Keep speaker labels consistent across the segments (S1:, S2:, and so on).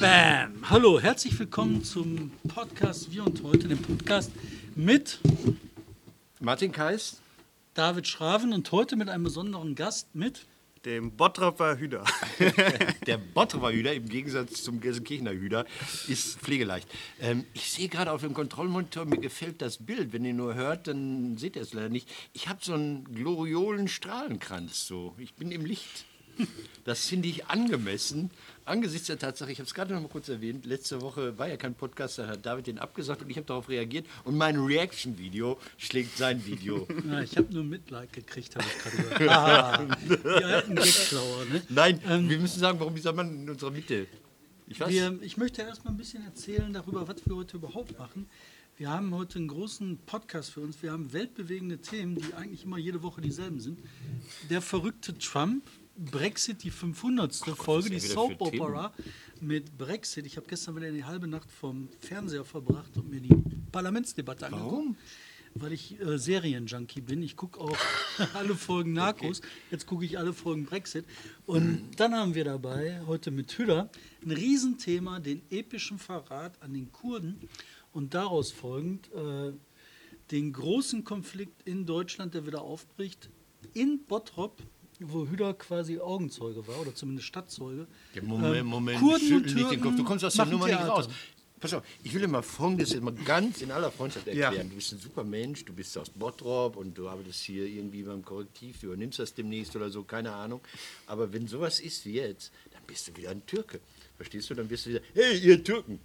S1: Bam! Hallo, herzlich willkommen zum Podcast Wir und heute, dem Podcast mit
S2: Martin Kais.
S1: David Schraven und heute mit einem besonderen Gast mit
S3: dem Bottroper Hüder.
S2: Der Bottroper Hüder, im Gegensatz zum Gelsenkirchener Hüder, ist pflegeleicht. Ähm, ich sehe gerade auf dem Kontrollmonitor, mir gefällt das Bild. Wenn ihr nur hört, dann seht ihr es leider nicht. Ich habe so einen gloriolen Strahlenkranz. So. Ich bin im Licht. Das finde ich angemessen angesichts der Tatsache, ich habe es gerade noch mal kurz erwähnt, letzte Woche war ja kein Podcast, da hat David den abgesagt und ich habe darauf reagiert und mein Reaction-Video schlägt sein Video.
S1: Ja, ich habe nur Mitleid gekriegt, habe ich gerade gehört. Ah, die alten Gagklauer, ne?
S2: Nein, ähm, wir müssen sagen, warum dieser Mann in unserer Mitte?
S1: Ich, wir, ich möchte erst mal ein bisschen erzählen darüber, was wir heute überhaupt machen. Wir haben heute einen großen Podcast für uns. Wir haben weltbewegende Themen, die eigentlich immer jede Woche dieselben sind. Der verrückte Trump, Brexit, die 500. Gott, Folge, die Soap Opera mit Brexit. Ich habe gestern wieder die halbe Nacht vom Fernseher verbracht und mir die Parlamentsdebatte angeguckt. Warum? Weil ich äh, Serienjunkie bin. Ich gucke auch alle Folgen Narcos. Okay. Jetzt gucke ich alle Folgen Brexit. Und dann haben wir dabei heute mit Hüder ein Riesenthema, den epischen Verrat an den Kurden und daraus folgend äh, den großen Konflikt in Deutschland, der wieder aufbricht, in Bottrop wo Hüder quasi Augenzeuge war oder zumindest Stadtzeuge.
S2: Ja, Moment, ähm, Moment, Kurden und nicht den Kopf. Du kommst aus der Nummer Theater. nicht raus. Pass auf, ich will dir mal Folgendes jetzt mal ganz in aller Freundschaft erklären. Ja. Du bist ein super Mensch, du bist aus Bottrop und du arbeitest hier irgendwie beim Korrektiv, du übernimmst das demnächst oder so, keine Ahnung. Aber wenn sowas ist wie jetzt, dann bist du wieder ein Türke. Verstehst du? Dann bist du wieder, hey, ihr Türken,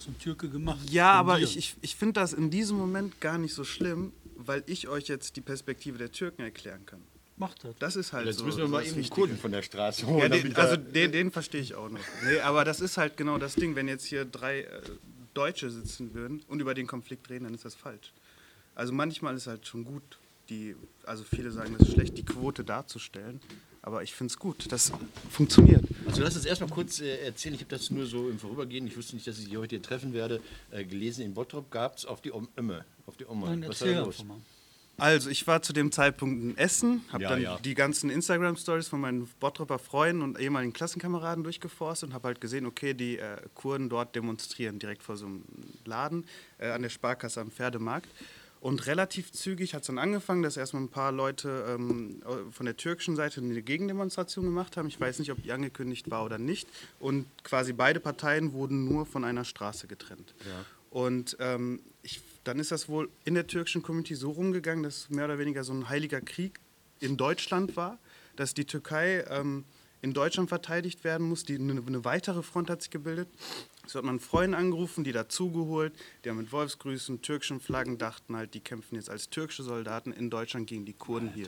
S1: zum Türke gemacht.
S3: Ja, aber ich, ich, ich finde das in diesem Moment gar nicht so schlimm, weil ich euch jetzt die Perspektive der Türken erklären kann
S1: macht das.
S3: Das ist halt
S2: Jetzt
S3: so.
S2: müssen wir mal eben einen Kunden von der Straße holen.
S3: Ja, den, also den, den verstehe ich auch noch. Nee, aber das ist halt genau das Ding. Wenn jetzt hier drei äh, Deutsche sitzen würden und über den Konflikt reden, dann ist das falsch. Also manchmal ist halt schon gut, die, also viele sagen, es ist schlecht, die Quote darzustellen. Aber ich finde es gut, das funktioniert.
S2: Also lass uns erstmal kurz äh, erzählen, ich habe das nur so im Vorübergehen, ich wusste nicht, dass ich Sie heute hier treffen werde, äh, gelesen, in Bottrop gab es auf die Omme, auf die Oma.
S1: Was war da los?
S3: Also, ich war zu dem Zeitpunkt in Essen, habe ja, dann ja. die ganzen Instagram-Stories von meinen Bottropper Freunden und ehemaligen Klassenkameraden durchgeforstet und habe halt gesehen, okay, die äh, Kurden dort demonstrieren, direkt vor so einem Laden äh, an der Sparkasse am Pferdemarkt. Und relativ zügig hat es dann angefangen, dass erstmal ein paar Leute ähm, von der türkischen Seite eine Gegendemonstration gemacht haben. Ich weiß nicht, ob die angekündigt war oder nicht. Und quasi beide Parteien wurden nur von einer Straße getrennt. Ja. Und ähm, dann ist das wohl in der türkischen Community so rumgegangen, dass mehr oder weniger so ein heiliger Krieg in Deutschland war, dass die Türkei ähm, in Deutschland verteidigt werden muss. Die, eine, weitere Front hat sich gebildet. So hat man Freunde angerufen, die dazugeholt, die haben mit Wolfsgrüßen, türkischen Flaggen, dachten halt, die kämpfen jetzt als türkische Soldaten in Deutschland gegen die Kurden hier.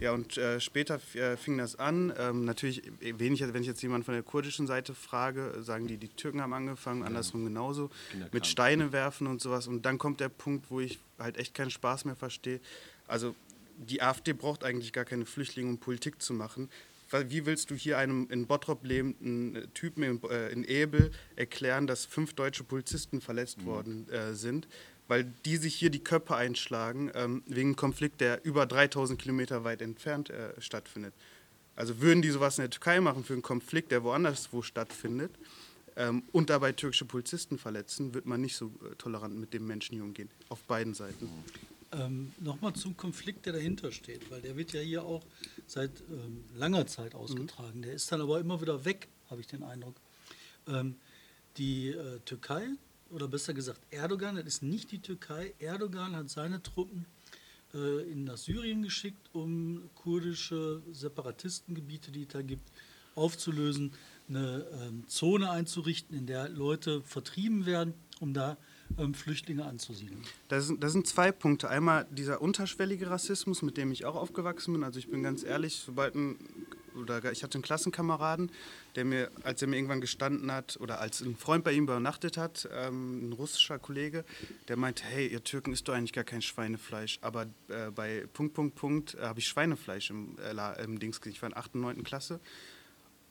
S3: Ja, und äh, später äh, fing das an. Ähm, natürlich, wenn ich, wenn ich jetzt jemanden von der kurdischen Seite frage, sagen die, die Türken haben angefangen, andersrum genauso, mit Steine werfen und sowas. Und dann kommt der Punkt, wo ich halt echt keinen Spaß mehr verstehe. Also die AfD braucht eigentlich gar keine Flüchtlinge, um Politik zu machen wie willst du hier einem in Bottrop lebenden Typen in, äh, in Ebel erklären, dass fünf deutsche Polizisten verletzt mhm. worden äh, sind, weil die sich hier die Köpfe einschlagen ähm, wegen einem Konflikt, der über 3000 Kilometer weit entfernt äh, stattfindet. Also würden die sowas in der Türkei machen für einen Konflikt, der woanders wo stattfindet ähm, und dabei türkische Polizisten verletzen, wird man nicht so äh, tolerant mit dem Menschen hier umgehen, auf beiden Seiten.
S1: Ähm, Nochmal zum Konflikt, der dahinter steht, weil der wird ja hier auch seit ähm, langer Zeit ausgetragen. Mhm. Der ist dann aber immer wieder weg, habe ich den Eindruck. Ähm, die äh, Türkei, oder besser gesagt Erdogan, das ist nicht die Türkei, Erdogan hat seine Truppen äh, in nach Syrien geschickt, um kurdische Separatistengebiete, die es da gibt, aufzulösen, eine ähm, Zone einzurichten, in der Leute vertrieben werden, um da ähm, Flüchtlinge anzusiedeln.
S3: Das sind, das sind zwei Punkte. Einmal dieser unterschwellige Rassismus, mit dem ich auch aufgewachsen bin. Also ich bin ganz ehrlich, sobald ein oder ich hatte einen Klassenkameraden, der mir, als er mir irgendwann gestanden hat oder als ein Freund bei ihm übernachtet hat, ähm, ein russischer Kollege, der meinte, hey, ihr Türken isst doch eigentlich gar kein Schweinefleisch, aber äh, bei Punkt, Punkt, Punkt äh, habe ich Schweinefleisch im, äh, im Dings gesehen. Ich war in 8. und 9. Klasse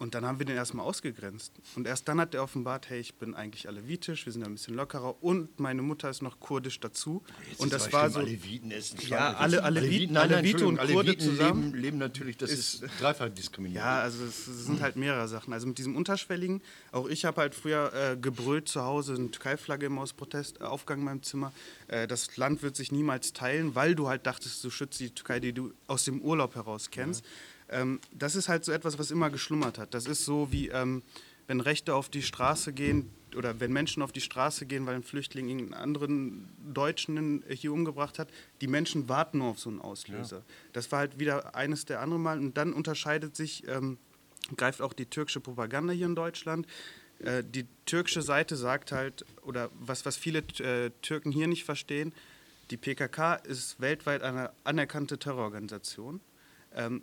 S3: Und dann haben wir den erstmal ausgegrenzt. Und erst dann hat er offenbart, hey, ich bin eigentlich alevitisch, wir sind ein bisschen lockerer und meine Mutter ist noch kurdisch dazu.
S2: Jetzt
S3: und
S2: ist
S3: das war so.
S2: Aleviten essen
S3: Ja, alle- Aleviten-
S2: nein, nein,
S3: Alevite und Kurde
S2: Aleviten
S3: zusammen
S2: Leben, leben natürlich, das ist, dreifach diskriminiert.
S3: Ja, also es, es sind halt mehrere Sachen. Also mit diesem Unterschwelligen, auch ich habe halt früher äh, gebrüllt zu Hause, eine Türkei-Flagge immer aus Protest, äh, Aufgang in meinem Zimmer. Äh, das Land wird sich niemals teilen, weil du halt dachtest, du schützt die Türkei, die du aus dem Urlaub heraus kennst. Ähm, das ist halt so etwas, was immer geschlummert hat. Das ist so wie, ähm, wenn Rechte auf die Straße gehen oder wenn Menschen auf die Straße gehen, weil ein Flüchtling irgendeinen anderen Deutschen hier umgebracht hat, die Menschen warten nur auf so einen Auslöser. Das war halt wieder eines der anderen Mal. Und dann unterscheidet sich, ähm, greift auch die türkische Propaganda hier in Deutschland. Äh, die türkische Seite sagt halt, oder was, was viele äh, Türken hier nicht verstehen, die PKK ist weltweit eine anerkannte Terrororganisation. Ähm,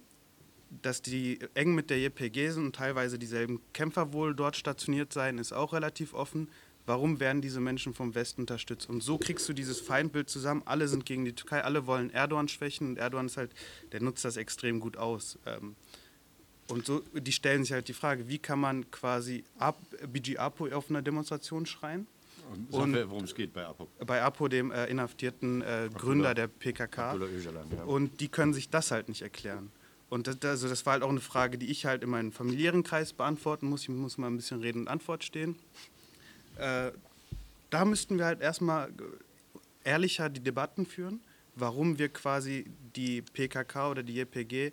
S3: dass die eng mit der JPG sind und teilweise dieselben Kämpfer wohl dort stationiert seien, ist auch relativ offen. Warum werden diese Menschen vom Westen unterstützt? Und so kriegst du dieses Feindbild zusammen. Alle sind gegen die Türkei, alle wollen Erdogan schwächen und Erdogan ist halt, der nutzt das extrem gut aus. Ähm, Und so, die stellen sich halt die Frage, wie kann man quasi BG Apo auf einer Demonstration schreien? Und-
S2: mir, worum es geht bei APOP.
S3: Bei Apo, dem äh, inhaftierten äh, Gründer der PKK.
S2: Öcalan, ja.
S3: Und die können sich das halt nicht erklären. Und das, also das war halt auch eine Frage, die ich halt in meinem familiären Kreis beantworten muss. Ich muss mal ein bisschen Rede und Antwort stehen. Äh, da müssten wir halt erstmal ehrlicher die Debatten führen, warum wir quasi die PKK oder die JPG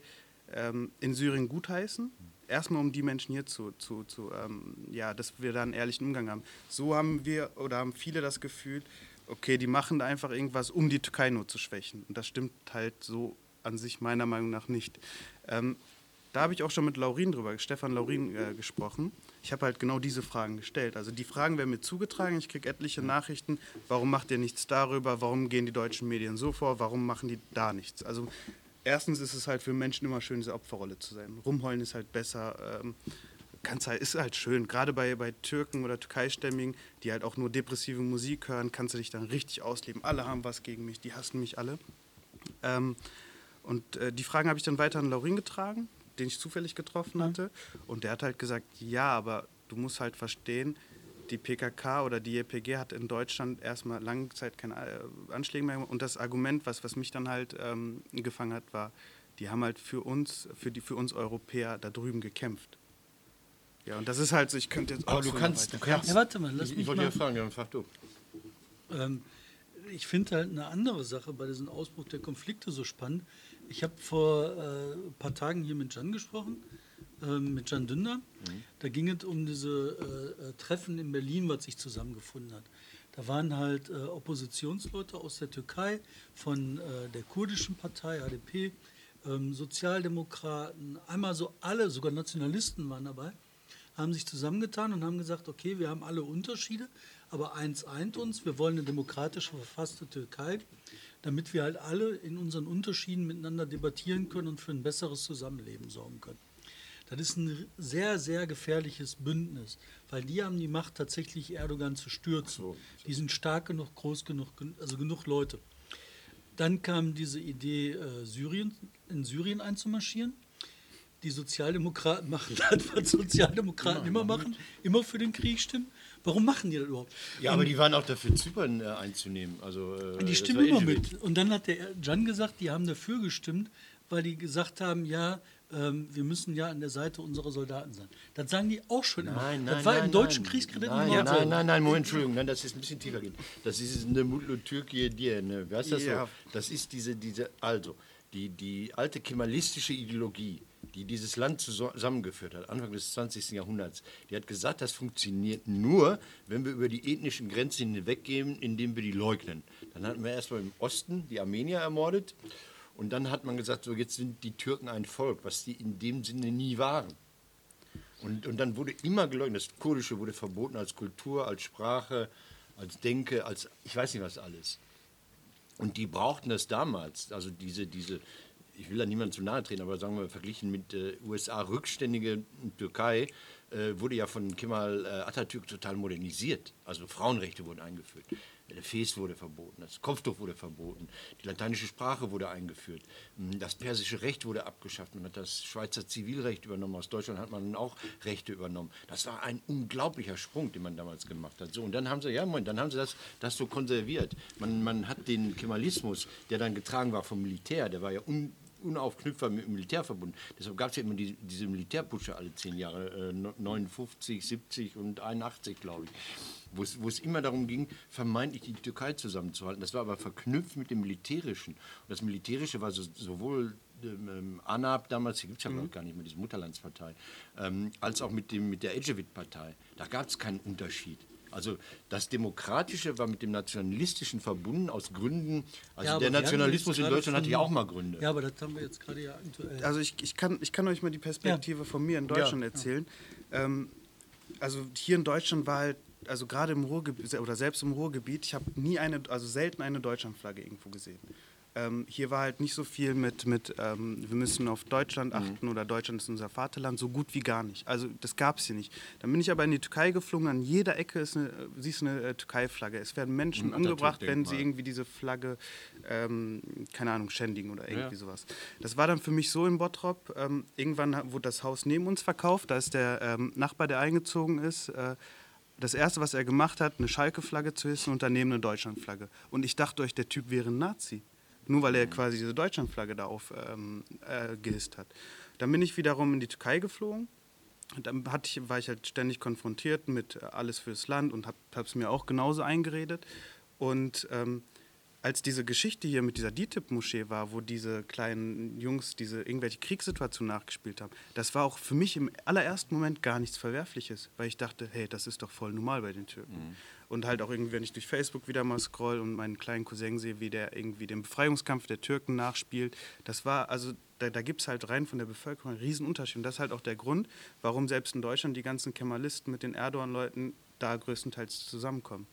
S3: ähm, in Syrien gutheißen. Erstmal um die Menschen hier zu, zu, zu ähm, ja, dass wir da einen ehrlichen Umgang haben. So haben wir oder haben viele das Gefühl, okay, die machen da einfach irgendwas, um die Türkei nur zu schwächen. Und das stimmt halt so an sich meiner Meinung nach nicht. Ähm, da habe ich auch schon mit Laurin drüber, Stefan Laurin äh, gesprochen. Ich habe halt genau diese Fragen gestellt. Also die Fragen werden mir zugetragen. Ich kriege etliche Nachrichten. Warum macht ihr nichts darüber? Warum gehen die deutschen Medien so vor? Warum machen die da nichts? Also erstens ist es halt für Menschen immer schön, diese Opferrolle zu sein. Rumheulen ist halt besser. Ähm, kann's halt, ist halt schön. Gerade bei, bei Türken oder Türkeistämmigen, die halt auch nur depressive Musik hören, kannst du dich dann richtig ausleben. Alle haben was gegen mich, die hassen mich alle. Ähm, und äh, die Fragen habe ich dann weiter an Laurin getragen, den ich zufällig getroffen hatte. Und der hat halt gesagt, ja, aber du musst halt verstehen, die PKK oder die JPG hat in Deutschland erstmal lange Zeit keine äh, Anschläge mehr gemacht. Und das Argument, was, was mich dann halt ähm, gefangen hat, war, die haben halt für uns, für, die, für uns Europäer da drüben gekämpft. Ja, und das ist halt so, ich könnte jetzt
S2: Aber
S3: auch
S2: du
S3: so
S2: kannst, du kannst.
S1: Ja, warte mal, lass
S2: ich,
S1: mich
S2: ich wollte
S1: mal-
S2: ja fragen, dann frag du.
S1: Ähm, ich finde halt eine andere Sache bei diesem Ausbruch der Konflikte so spannend. Ich habe vor äh, ein paar Tagen hier mit Jan gesprochen, ähm, mit Jan Dünder. Da ging es um diese äh, äh, Treffen in Berlin, was sich zusammengefunden hat. Da waren halt äh, Oppositionsleute aus der Türkei, von äh, der kurdischen Partei, HDP, ähm, Sozialdemokraten, einmal so alle, sogar Nationalisten waren dabei haben sich zusammengetan und haben gesagt, okay, wir haben alle Unterschiede, aber eins eint uns, wir wollen eine demokratisch verfasste Türkei, damit wir halt alle in unseren Unterschieden miteinander debattieren können und für ein besseres Zusammenleben sorgen können. Das ist ein sehr, sehr gefährliches Bündnis, weil die haben die Macht, tatsächlich Erdogan zu stürzen. Die sind stark genug, groß genug, also genug Leute. Dann kam diese Idee, äh, Syrien, in Syrien einzumarschieren. Die Sozialdemokraten machen das, was Sozialdemokraten immer machen, immer für den Krieg stimmen. Warum machen die das überhaupt?
S2: Ja, aber die waren auch dafür, Zypern äh, einzunehmen. Also, äh,
S1: Die
S2: das
S1: stimmen immer mit. Und dann hat der Jan gesagt, die haben dafür gestimmt, weil die gesagt haben, ja, ähm, wir müssen ja an der Seite unserer Soldaten sein. Das sagen die auch schon immer.
S2: Nein,
S1: das
S2: nein,
S1: war
S2: nein,
S1: im deutschen
S2: nein.
S1: Kriegskredit
S2: Nein, nein, nein, nein, nein, Moment, Entschuldigung, nein, das ist ein bisschen tiefer gehen. Das ist eine Mutlu Türkei dir, ne? Wie heißt das
S3: Ja.
S2: so? Das ist diese, diese, also, die, die alte kemalistische Ideologie, die dieses Land zusammengeführt hat, Anfang des 20. Jahrhunderts, die hat gesagt, das funktioniert nur, wenn wir über die ethnischen Grenzen hinweggehen, indem wir die leugnen. Dann hatten wir erstmal im Osten die Armenier ermordet und dann hat man gesagt, so jetzt sind die Türken ein Volk, was die in dem Sinne nie waren. Und, und dann wurde immer geleugnet. Das Kurdische wurde verboten als Kultur, als Sprache, als Denke, als ich weiß nicht was alles. Und die brauchten das damals. Also diese, diese ich will da niemandem zu nahe treten, aber sagen wir verglichen mit äh, USA rückständige Türkei, äh, wurde ja von Kemal äh, Atatürk total modernisiert. Also Frauenrechte wurden eingeführt. Der Fes wurde verboten, das Kopftuch wurde verboten, die lateinische Sprache wurde eingeführt, hm, das persische Recht wurde abgeschafft, man hat das Schweizer Zivilrecht übernommen, aus Deutschland hat man auch Rechte übernommen. Das war ein unglaublicher Sprung, den man damals gemacht hat. So, und dann haben sie, ja, Moment, dann haben sie das, das so konserviert. Man, man hat den Kemalismus, der dann getragen war vom Militär, der war ja un, unaufknüpfbar mit dem Militär verbunden. Deshalb gab es ja immer die, diese Militärputsche alle zehn Jahre, äh, 59, 70 und 81, glaube ich, wo es immer darum ging, vermeintlich die Türkei zusammenzuhalten. Das war aber verknüpft mit dem Militärischen. Und das Militärische war so, sowohl ähm, ANAP damals, die gibt es ja mhm. gar nicht mehr, diese Mutterlandspartei, ähm, als auch mit, dem, mit der Ecevit-Partei. Da gab es keinen Unterschied. Also das Demokratische war mit dem Nationalistischen verbunden aus Gründen. Also ja, der Nationalismus in Deutschland hatte ja auch mal Gründe.
S1: Ja, aber das haben wir jetzt gerade ja aktuell.
S3: Also ich, ich, kann, ich kann euch mal die Perspektive ja. von mir in Deutschland ja. erzählen. Ähm, also hier in Deutschland war halt, also gerade im Ruhrgebiet oder selbst im Ruhrgebiet, ich habe nie eine, also selten eine Deutschlandflagge irgendwo gesehen. Ähm, hier war halt nicht so viel mit, mit ähm, wir müssen auf Deutschland mhm. achten mhm. oder Deutschland ist unser Vaterland, so gut wie gar nicht. Also das gab es hier nicht. Dann bin ich aber in die Türkei geflogen, an jeder Ecke ist eine, siehst eine äh, Türkei-Flagge. Es werden Menschen mhm, umgebracht, wenn sie irgendwie diese Flagge, ähm, keine Ahnung, schändigen oder irgendwie ja. sowas. Das war dann für mich so in Bottrop. Ähm, irgendwann wurde das Haus neben uns verkauft, da ist der ähm, Nachbar, der eingezogen ist, äh, das erste, was er gemacht hat, eine Schalke-Flagge zu hissen und daneben eine Deutschland-Flagge. Und ich dachte euch, der Typ wäre ein Nazi. Nur weil er quasi diese Deutschlandflagge da aufgehisst ähm, äh, hat. Dann bin ich wiederum in die Türkei geflogen. Dann hatte ich, war ich halt ständig konfrontiert mit äh, alles fürs Land und habe es mir auch genauso eingeredet. Und ähm, als diese Geschichte hier mit dieser DITIB-Moschee war, wo diese kleinen Jungs diese irgendwelche Kriegssituation nachgespielt haben, das war auch für mich im allerersten Moment gar nichts Verwerfliches, weil ich dachte, hey, das ist doch voll normal bei den Türken. Mhm. Und halt auch irgendwie, wenn ich durch Facebook wieder mal scroll und meinen kleinen Cousin sehe, wie der irgendwie den Befreiungskampf der Türken nachspielt, das war, also da, da gibt es halt rein von der Bevölkerung einen riesen Unterschied. Und das ist halt auch der Grund, warum selbst in Deutschland die ganzen Kemalisten mit den Erdogan-Leuten da größtenteils zusammenkommen.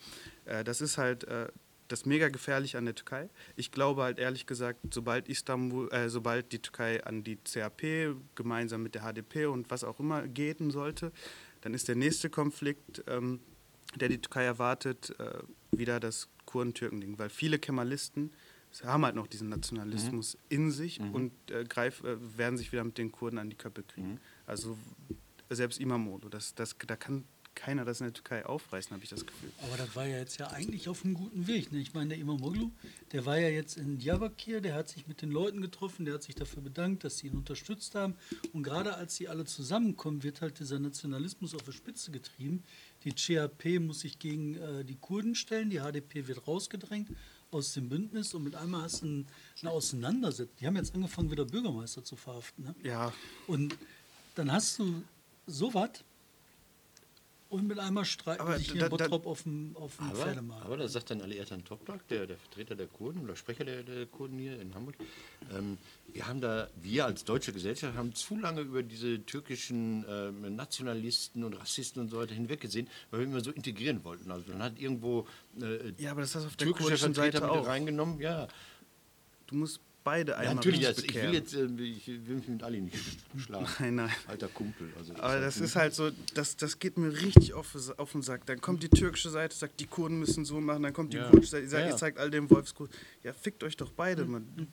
S3: Äh, das ist halt äh, das mega gefährlich an der Türkei. Ich glaube halt ehrlich gesagt, sobald Istanbul, äh, sobald die Türkei an die CAP gemeinsam mit der HDP und was auch immer gehen sollte, dann ist der nächste Konflikt, ähm, der die Türkei erwartet, äh, wieder das Kurden-Türken-Ding, weil viele Kemalisten haben halt noch diesen Nationalismus mhm. in sich mhm. und äh, greif, äh, werden sich wieder mit den Kurden an die Köpfe kriegen. Mhm. Also selbst Imamoglu, das, das, da kann keiner das in der Türkei aufreißen, habe ich das Gefühl.
S1: Aber das war ja jetzt ja eigentlich auf einem guten Weg. Ne? Ich meine, der Imamoglu, der war ja jetzt in Diyarbakir, der hat sich mit den Leuten getroffen, der hat sich dafür bedankt, dass sie ihn unterstützt haben. Und gerade als sie alle zusammenkommen, wird halt dieser Nationalismus auf die Spitze getrieben. Die CHP muss sich gegen äh, die Kurden stellen, die HDP wird rausgedrängt aus dem Bündnis und mit einmal hast du eine Auseinandersetzung. Die haben jetzt angefangen, wieder Bürgermeister zu verhaften. Ne?
S3: Ja.
S1: Und dann hast du sowas, und mit einmal streiten aber sich hier da, in Bottrop auf dem, auf dem
S2: aber,
S1: Pferdemarkt.
S2: Aber da sagt dann Ali Ertan Toprak, der, der Vertreter der Kurden oder Sprecher der, der Kurden hier in Hamburg, ähm, wir haben da, wir als deutsche Gesellschaft haben zu lange über diese türkischen ähm, Nationalisten und Rassisten und so weiter hinweggesehen, weil wir immer so integrieren wollten. Also man hat irgendwo
S3: äh, ja, aber das hast du auf der kurdischen Seite auch
S2: reingenommen. Ja.
S3: Du musst beide
S2: einmal ja, natürlich, jetzt, ich will jetzt äh, ich will mich mit Ali nicht schlagen.
S3: Nein, nein.
S2: Alter Kumpel. Also
S3: Aber das ist halt so, das, das geht mir richtig auf, auf den Sack. Dann kommt die türkische Seite, sagt, die Kurden müssen so machen, dann kommt die ja. kurdische Seite, sagt, ja, ihr zeigt all dem Wolfskurs. Ja, fickt euch doch beide, mhm. man.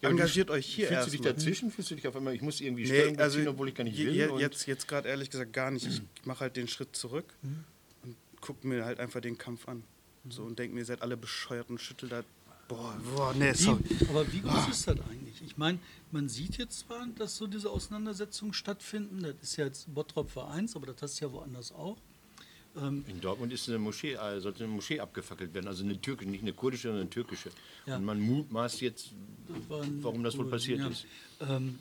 S3: Ja, Engagiert euch hier
S2: Fühlst du dich dazwischen? Fühlst du dich auf einmal, ich muss irgendwie nee, Stellung
S3: also beziehen, obwohl ich gar nicht will? Je, jetzt jetzt gerade ehrlich gesagt gar nicht. Ich mache halt den Schritt zurück mhm. und gucke mir halt einfach den Kampf an. So, und denke mir, ihr seid alle bescheuert und schüttelt da Boah, boah, nee,
S1: sorry. Wie, aber wie groß ist das eigentlich? Ich meine, man sieht jetzt zwar, dass so diese Auseinandersetzungen stattfinden. Das ist ja jetzt Bottrop Vereins, aber das hast du ja woanders auch.
S2: Ähm in Dortmund ist eine Moschee, äh, sollte eine Moschee abgefackelt werden, also eine türkische, nicht eine kurdische, sondern eine türkische. Ja. Und man mutmaßt jetzt, das warum das wohl passiert ja. ist.
S1: Ähm,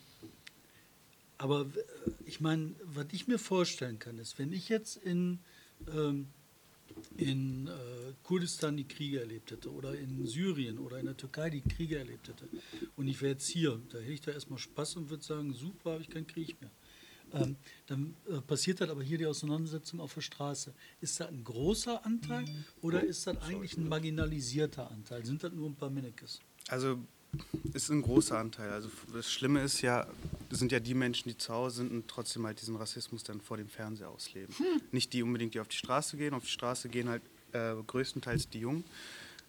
S1: aber ich meine, was ich mir vorstellen kann, ist, wenn ich jetzt in ähm, in äh, Kurdistan die Kriege erlebt hätte oder in Syrien oder in der Türkei die Kriege erlebt hätte und ich wäre jetzt hier, da hätte ich da erstmal Spaß und würde sagen, super, habe ich keinen Krieg mehr. Ähm, dann äh, passiert das aber hier die Auseinandersetzung auf der Straße. Ist das ein großer Anteil oder ist das eigentlich ein marginalisierter Anteil? Sind das nur ein paar Minnekes?
S3: Also ist ein großer Anteil. Also das Schlimme ist ja, das sind ja die Menschen, die zu Hause sind und trotzdem halt diesen Rassismus dann vor dem Fernseher ausleben. Hm. Nicht die unbedingt, die auf die Straße gehen. Auf die Straße gehen halt äh, größtenteils die Jungen.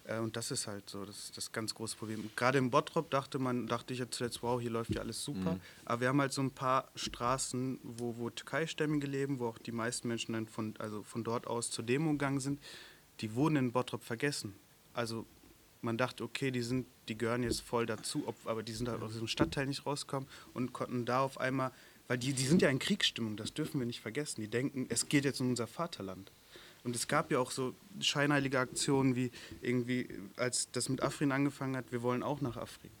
S3: Äh, und das ist halt so, das ist das ganz große Problem. Gerade im Bottrop dachte man, dachte ich ja zuletzt, wow, hier läuft ja alles super. Mhm. Aber wir haben halt so ein paar Straßen, wo, wo Türkei-Stämmige leben, wo auch die meisten Menschen dann von, also von dort aus zur Demo gegangen sind. Die wurden in Bottrop vergessen. Also man dachte, okay, die sind, die gehören jetzt voll dazu, ob, aber die sind halt aus diesem Stadtteil nicht rausgekommen und konnten da auf einmal, weil die, die sind ja in Kriegsstimmung, das dürfen wir nicht vergessen. Die denken, es geht jetzt um unser Vaterland. Und es gab ja auch so scheinheilige Aktionen wie irgendwie, als das mit Afrin angefangen hat, wir wollen auch nach Afrin.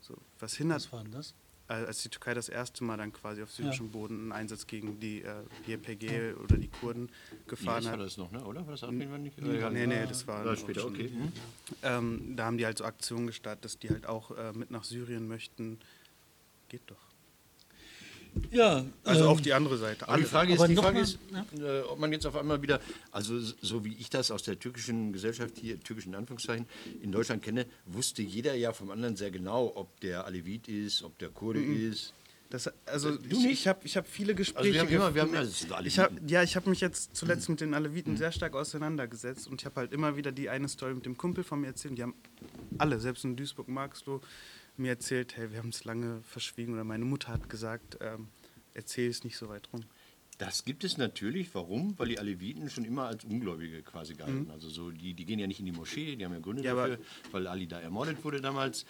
S3: So, was hindert.
S1: Was war das?
S3: Als die Türkei das erste Mal dann quasi auf syrischem ja. Boden einen Einsatz gegen die äh, YPG oder die Kurden gefahren
S2: nee,
S3: hat.
S2: war das noch, ne? oder? War das
S3: war nicht? Nee, nee, nee, das war, war später, okay. Mhm. Ähm, da haben die halt so Aktionen gestartet, dass die halt auch äh, mit nach Syrien möchten. Geht doch.
S1: Ja,
S3: also ähm, auch die andere Seite.
S2: Aber die Frage ist, die Frage ist ja. äh, ob man jetzt auf einmal wieder, also so wie ich das aus der türkischen Gesellschaft hier, türkischen Anführungszeichen, in Deutschland kenne, wusste jeder ja vom anderen sehr genau, ob der Alevit ist, ob der Kurde mhm. ist.
S3: Das, also äh, du ich, ich habe ich hab viele Gespräche. Also wir haben immer, wir haben, also ich hab, ja, ich habe mich jetzt zuletzt mit den Aleviten mhm. sehr stark auseinandergesetzt und ich habe halt immer wieder die eine Story mit dem Kumpel von mir erzählt. Die haben alle, selbst in Duisburg, Marxloh, mir erzählt, hey, wir haben es lange verschwiegen oder meine Mutter hat gesagt, ähm, erzähl es nicht so weit rum.
S2: Das gibt es natürlich. Warum? Weil die Aleviten schon immer als Ungläubige quasi galten. Mhm. Also so, die, die gehen ja nicht in die Moschee, die haben ja Gründe ja, dafür, weil Ali da ermordet wurde damals.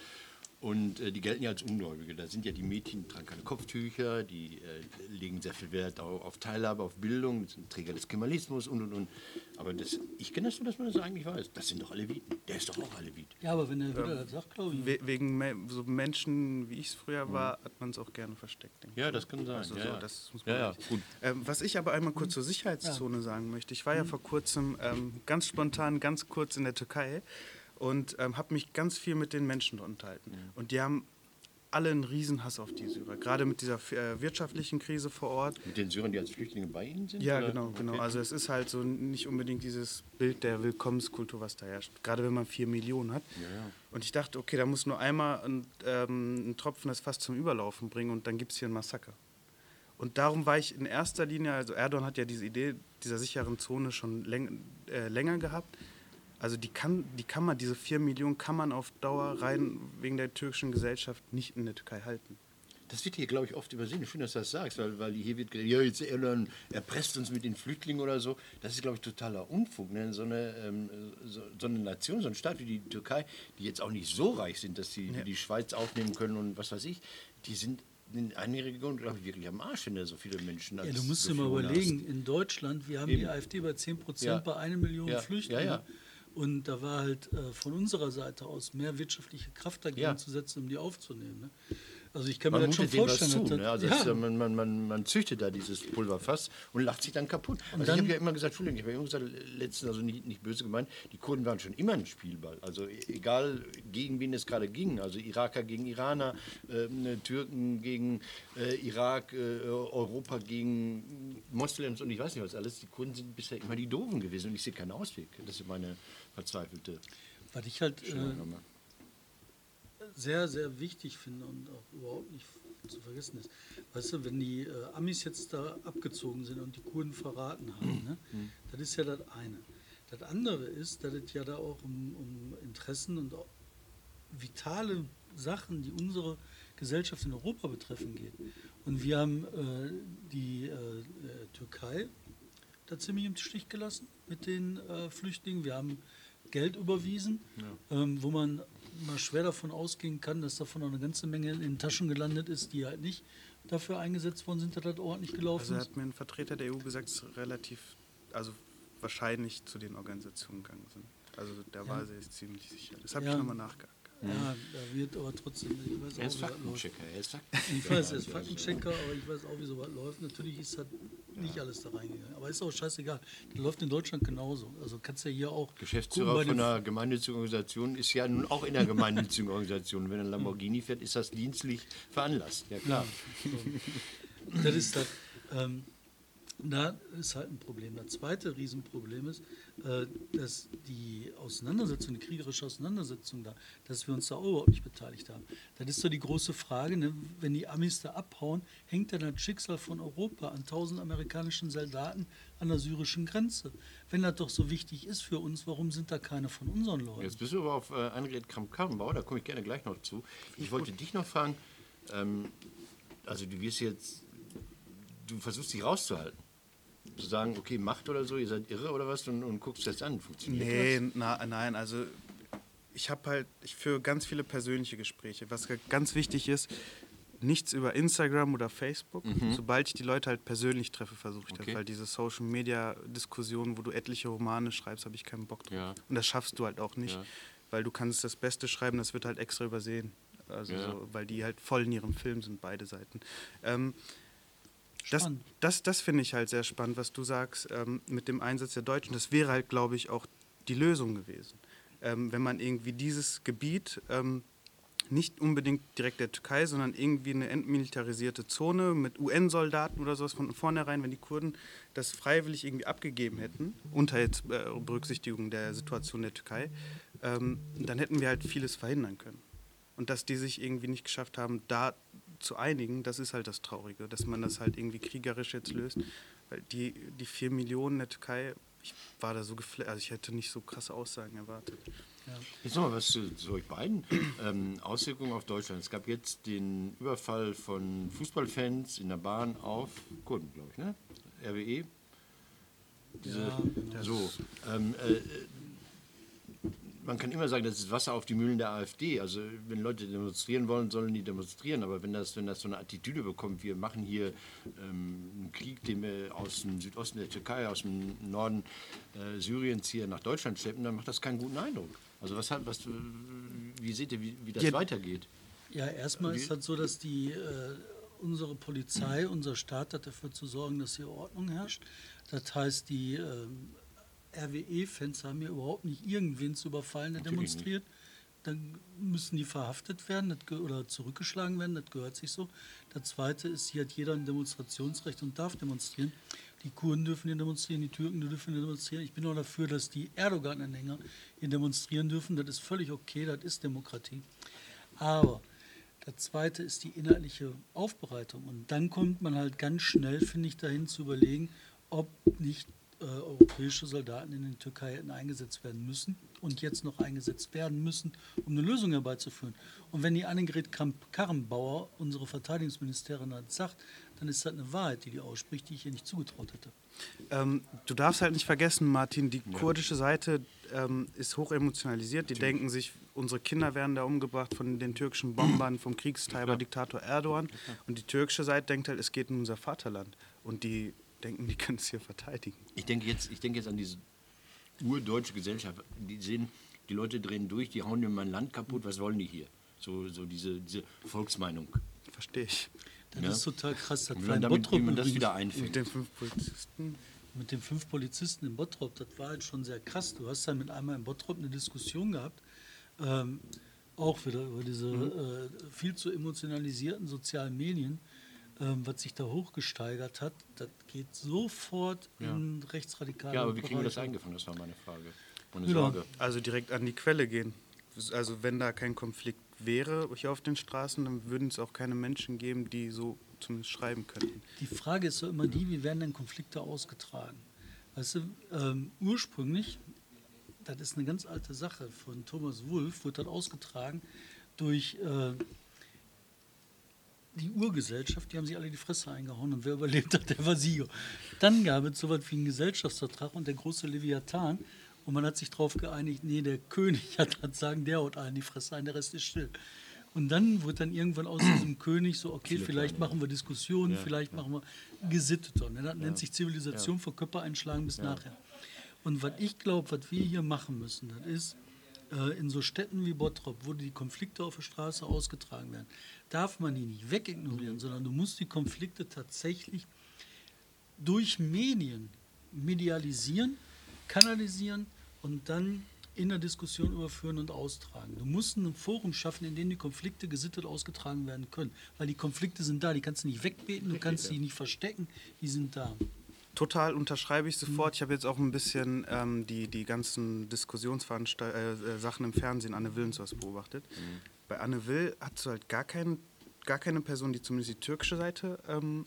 S2: Und äh, die gelten ja als Ungläubige. Da sind ja die Mädchen, die tragen keine Kopftücher, die äh, legen sehr viel Wert auf, auf, Teilhabe, auf Bildung, sind Träger des Kemalismus und und und. Aber das, ich kenne das so, dass man das eigentlich weiß. Das sind doch Aleviten. Der ist doch auch Alevit.
S1: Ja, aber wenn er wieder ähm, das sagt, glaube
S3: ich. We wegen me so Menschen, wie ich es früher war, mhm. hat man es auch gerne versteckt.
S2: Ja, das kann sein. Also
S3: ja,
S2: so,
S3: ja. Das muss man ja, ja, gut. Ähm, was ich aber einmal kurz zur Sicherheitszone sagen möchte. Ich war ja mhm. vor kurzem ähm, ganz spontan, ganz kurz in der Türkei und ähm, habe mich ganz viel mit den Menschen unterhalten. Mhm. Und die haben alle einen Riesenhass auf die Syrer, gerade mit dieser äh, wirtschaftlichen Krise vor Ort.
S2: Mit den Syrern, die als Flüchtlinge bei ihnen sind?
S3: Ja, oder? genau, genau. Also es ist halt so nicht unbedingt dieses Bild der Willkommenskultur, was da herrscht, gerade wenn man vier Millionen hat. Ja, ja. Und ich dachte, okay, da muss nur einmal ein, ähm, ein Tropfen das fast zum Überlaufen bringen und dann gibt es hier ein Massaker. Und darum war ich in erster Linie, also Erdogan hat ja diese Idee dieser sicheren Zone schon läng, äh, länger gehabt. Also die kann, die kann man, diese 4 Millionen kann man auf Dauer rein wegen der türkischen Gesellschaft nicht in der Türkei halten.
S2: Das wird hier, glaube ich, oft übersehen. Schön, dass du das sagst, weil, weil hier wird gesagt, ja, jetzt Erdogan erpresst uns mit den Flüchtlingen oder so. Das ist, glaube ich, totaler Unfug. Ne? So, eine, ähm, so, so, eine Nation, so ein Staat wie die Türkei, die jetzt auch nicht so reich sind, dass sie ja. die Schweiz aufnehmen können und was weiß ich, die sind in einigen Regionen, glaube ich, wirklich am Arsch, wenn da so viele Menschen
S1: Ja, du musst so dir mal überlegen, hast. in Deutschland, wir haben Eben. die AfD bei 10 Prozent ja. bei einer Million ja. Flüchtlingen. Ja, und da war halt äh, von unserer Seite aus mehr wirtschaftliche Kraft dagegen ja. zu setzen, um die aufzunehmen. Ne? Also ich kann man mir das schon vorstellen.
S2: Zu, ne? also ja. ist, man, man, man, man, züchtet da dieses Pulverfass und lacht sich dann kaputt. Also dann, ich habe ja immer gesagt, Entschuldigung, ich habe ja immer gesagt, letztens, also nicht, nicht böse gemeint, die Kurden waren schon immer ein Spielball. Also e-, egal gegen wen es gerade ging, also Iraker gegen Iraner, äh, Türken gegen äh, Irak, äh, Europa gegen Moslems und ich weiß nicht was alles, die Kurden sind bisher immer die Doofen gewesen und ich sehe keinen Ausweg. Das ist meine verzweifelte.
S1: Was ich halt äh, sehr, sehr wichtig finde und auch überhaupt nicht zu vergessen ist. Weißt du, wenn die äh, Amis jetzt da abgezogen sind und die Kurden verraten haben, ne, mhm. das ist ja das eine. Das andere ist, dass es ja da auch um, um Interessen und vitale Sachen, die unsere Gesellschaft in Europa betreffen, geht. Und wir haben äh, die äh, äh Türkei da ziemlich im Stich gelassen mit den äh, Flüchtlingen. Wir haben Geld überwiesen, ja. ähm, wo man mal schwer davon ausgehen kann, dass davon noch eine ganze Menge in den Taschen gelandet ist, die halt nicht dafür eingesetzt worden sind, dass das ordentlich gelaufen
S3: ist. Also hat mir ein Vertreter der EU gesagt, dass relativ, also wahrscheinlich zu den Organisationen gegangen sind. Also da ja. war sie ziemlich sicher. Das habe ja. ich nochmal nachgehakt.
S1: Ja, da wird aber trotzdem, ich weiß
S2: er ist Faktenchecker, er ist
S1: Faktenchecker. Ich weiß, er ist Faktenchecker, aber ich weiß auch, wie sowas läuft. Natürlich ist halt nicht alles da reingegangen. Aber ist auch scheißegal. Das läuft in Deutschland genauso. Also kannst du ja hier auch.
S2: Geschäftsführer von einer gemeinnützigen Organisation ist ja nun auch in einer gemeinnützigen Organisation. Wenn ein Lamborghini fährt, ist das dienstlich veranlasst. Ja, klar.
S1: Ja, so. Das ist das. Ähm, Da ist halt ein Problem. Das zweite Riesenproblem ist, äh, dass die Auseinandersetzung, die kriegerische Auseinandersetzung da, dass wir uns da überhaupt nicht beteiligt haben. Das ist so die große Frage, ne? wenn die Amis da abhauen, hängt dann das Schicksal von Europa an tausend amerikanischen Soldaten an der syrischen Grenze. Wenn das doch so wichtig ist für uns, warum sind da keine von unseren Leuten?
S2: Jetzt bist du aber auf äh, Annegret Kramp-Karrenbauer, da komme ich gerne gleich noch zu. Ich wollte dich noch fragen, ähm, also du wirst jetzt, du versuchst dich rauszuhalten zu sagen, okay, macht oder so, ihr seid irre oder was und, und guckst das an. Funktioniert
S3: nee, das? Na, nein, also ich habe halt, ich führe ganz viele persönliche Gespräche. Was ganz wichtig ist, nichts über Instagram oder Facebook. Mhm. Sobald ich die Leute halt persönlich treffe, versuche ich okay. das. Weil diese Social Media Diskussion, wo du etliche Romane schreibst, habe ich keinen Bock drauf. Ja. Und das schaffst du halt auch nicht. Ja. Weil du kannst das Beste schreiben, das wird halt extra übersehen. Also ja. so, weil die halt voll in ihrem Film sind, beide Seiten. Ähm, das, das, das finde ich halt sehr spannend, was du sagst ähm, mit dem Einsatz der Deutschen. Das wäre halt, glaube ich, auch die Lösung gewesen. Ähm, wenn man irgendwie dieses Gebiet ähm, nicht unbedingt direkt der Türkei, sondern irgendwie eine entmilitarisierte Zone mit UN-Soldaten oder sowas von vornherein, wenn die Kurden das freiwillig irgendwie abgegeben hätten, unter jetzt, äh, Berücksichtigung der Situation der Türkei, ähm, dann hätten wir halt vieles verhindern können. Und dass die sich irgendwie nicht geschafft haben, da zu einigen, das ist halt das Traurige, dass man das halt irgendwie kriegerisch jetzt löst. Weil die, die vier Millionen der Türkei, ich war da so geflasht, also ich hätte nicht so krasse Aussagen erwartet.
S2: Ja. Jetzt noch mal was zu, zu euch beiden. Ähm, Auswirkungen auf Deutschland. Es gab jetzt den Überfall von Fußballfans in der Bahn auf Kunden, glaube ich, ne? RWE. Diese, ja, so. Ähm, äh, man kann immer sagen, das ist Wasser auf die Mühlen der AfD. Also wenn Leute demonstrieren wollen, sollen die demonstrieren. Aber wenn das, wenn das so eine Attitüde bekommt, wir machen hier ähm, einen Krieg, den wir aus dem Südosten der Türkei, aus dem Norden äh, Syriens hier nach Deutschland schleppen, dann macht das keinen guten Eindruck. Also was hat, was, wie seht ihr, wie, wie das ja, weitergeht?
S1: Ja, erstmal ist das so, dass die äh, unsere Polizei, unser Staat hat dafür zu sorgen, dass hier Ordnung herrscht. Das heißt, die äh, RWE-Fans haben ja überhaupt nicht irgendwen zu überfallen, der Natürlich demonstriert. Nicht. Dann müssen die verhaftet werden oder zurückgeschlagen werden, das gehört sich so. Das Zweite ist, hier hat jeder ein Demonstrationsrecht und darf demonstrieren. Die Kurden dürfen hier demonstrieren, die Türken dürfen hier demonstrieren. Ich bin auch dafür, dass die Erdogan-Anhänger hier demonstrieren dürfen. Das ist völlig okay, das ist Demokratie. Aber das Zweite ist die inhaltliche Aufbereitung. Und dann kommt man halt ganz schnell, finde ich, dahin zu überlegen, ob nicht äh, europäische Soldaten in der Türkei hätten eingesetzt werden müssen und jetzt noch eingesetzt werden müssen, um eine Lösung herbeizuführen. Und wenn die Annegret Kramp-Karrenbauer, unsere Verteidigungsministerin, das sagt, dann ist das eine Wahrheit, die die ausspricht, die ich ihr nicht zugetraut hätte.
S3: Ähm, du darfst halt nicht vergessen, Martin, die ja. kurdische Seite ähm, ist hoch emotionalisiert. Die Natürlich. denken sich, unsere Kinder werden da umgebracht von den türkischen Bombern, vom Kriegstreiber, Diktator Erdogan. Und die türkische Seite denkt halt, es geht um unser Vaterland. Und die denken, die können es hier verteidigen.
S2: Ich denke jetzt, ich denke jetzt an diese urdeutsche Gesellschaft. Die sehen, die Leute drehen durch, die hauen mir mein Land kaputt, was wollen die hier? So, so diese, diese Volksmeinung.
S3: Verstehe ich.
S1: Das ja? ist total krass.
S2: Das wie man, damit, wie man das wieder einfängt.
S3: Mit den fünf Polizisten.
S1: Mit den fünf Polizisten in Bottrop, das war halt schon sehr krass. Du hast dann mit einmal in Bottrop eine Diskussion gehabt, ähm, auch wieder über diese mhm. äh, viel zu emotionalisierten sozialen Medien ähm, was sich da hochgesteigert hat, das geht sofort ja. in rechtsradikale
S2: Ja, aber wie kriegen wir das eingefangen? Das war meine Frage.
S3: Meine ja. Sorge. Also direkt an die Quelle gehen. Also wenn da kein Konflikt wäre hier auf den Straßen, dann würden es auch keine Menschen geben, die so zumindest schreiben könnten.
S1: Die Frage ist so immer die, wie werden denn Konflikte ausgetragen? Weißt du, ähm, ursprünglich, das ist eine ganz alte Sache von Thomas Wolff, wird das ausgetragen durch äh, die Urgesellschaft, die haben sich alle die Fresse eingehauen und wer überlebt hat, der war Sieger. Dann gab es so etwas wie einen Gesellschaftsvertrag und der große Leviathan und man hat sich darauf geeinigt, nee, der König hat das Sagen, der haut allen die Fresse ein, der Rest ist still. Und dann wird dann irgendwann aus diesem König so, okay, vielleicht machen wir Diskussionen, ja, vielleicht ja. machen wir gesitteter. Ne? Das nennt sich Zivilisation von Körper einschlagen bis nachher. Und was ich glaube, was wir hier machen müssen, das ist, äh, in so Städten wie Bottrop, wo die Konflikte auf der Straße ausgetragen werden, darf man die nicht wegignorieren, sondern du musst die Konflikte tatsächlich durch Medien medialisieren, kanalisieren und dann in der Diskussion überführen und austragen. Du musst ein Forum schaffen, in dem die Konflikte gesittet ausgetragen werden können. Weil die Konflikte sind da, die kannst du nicht wegbeten, du kannst sie nicht verstecken, die sind da.
S3: Total unterschreibe ich sofort. Ich habe jetzt auch ein bisschen ähm, die, die ganzen Diskussionssachen äh, äh im Fernsehen Anne Will und sowas beobachtet. Mhm. Bei Anne Will hast du halt gar, kein, gar keine Person, die zumindest die türkische Seite ähm,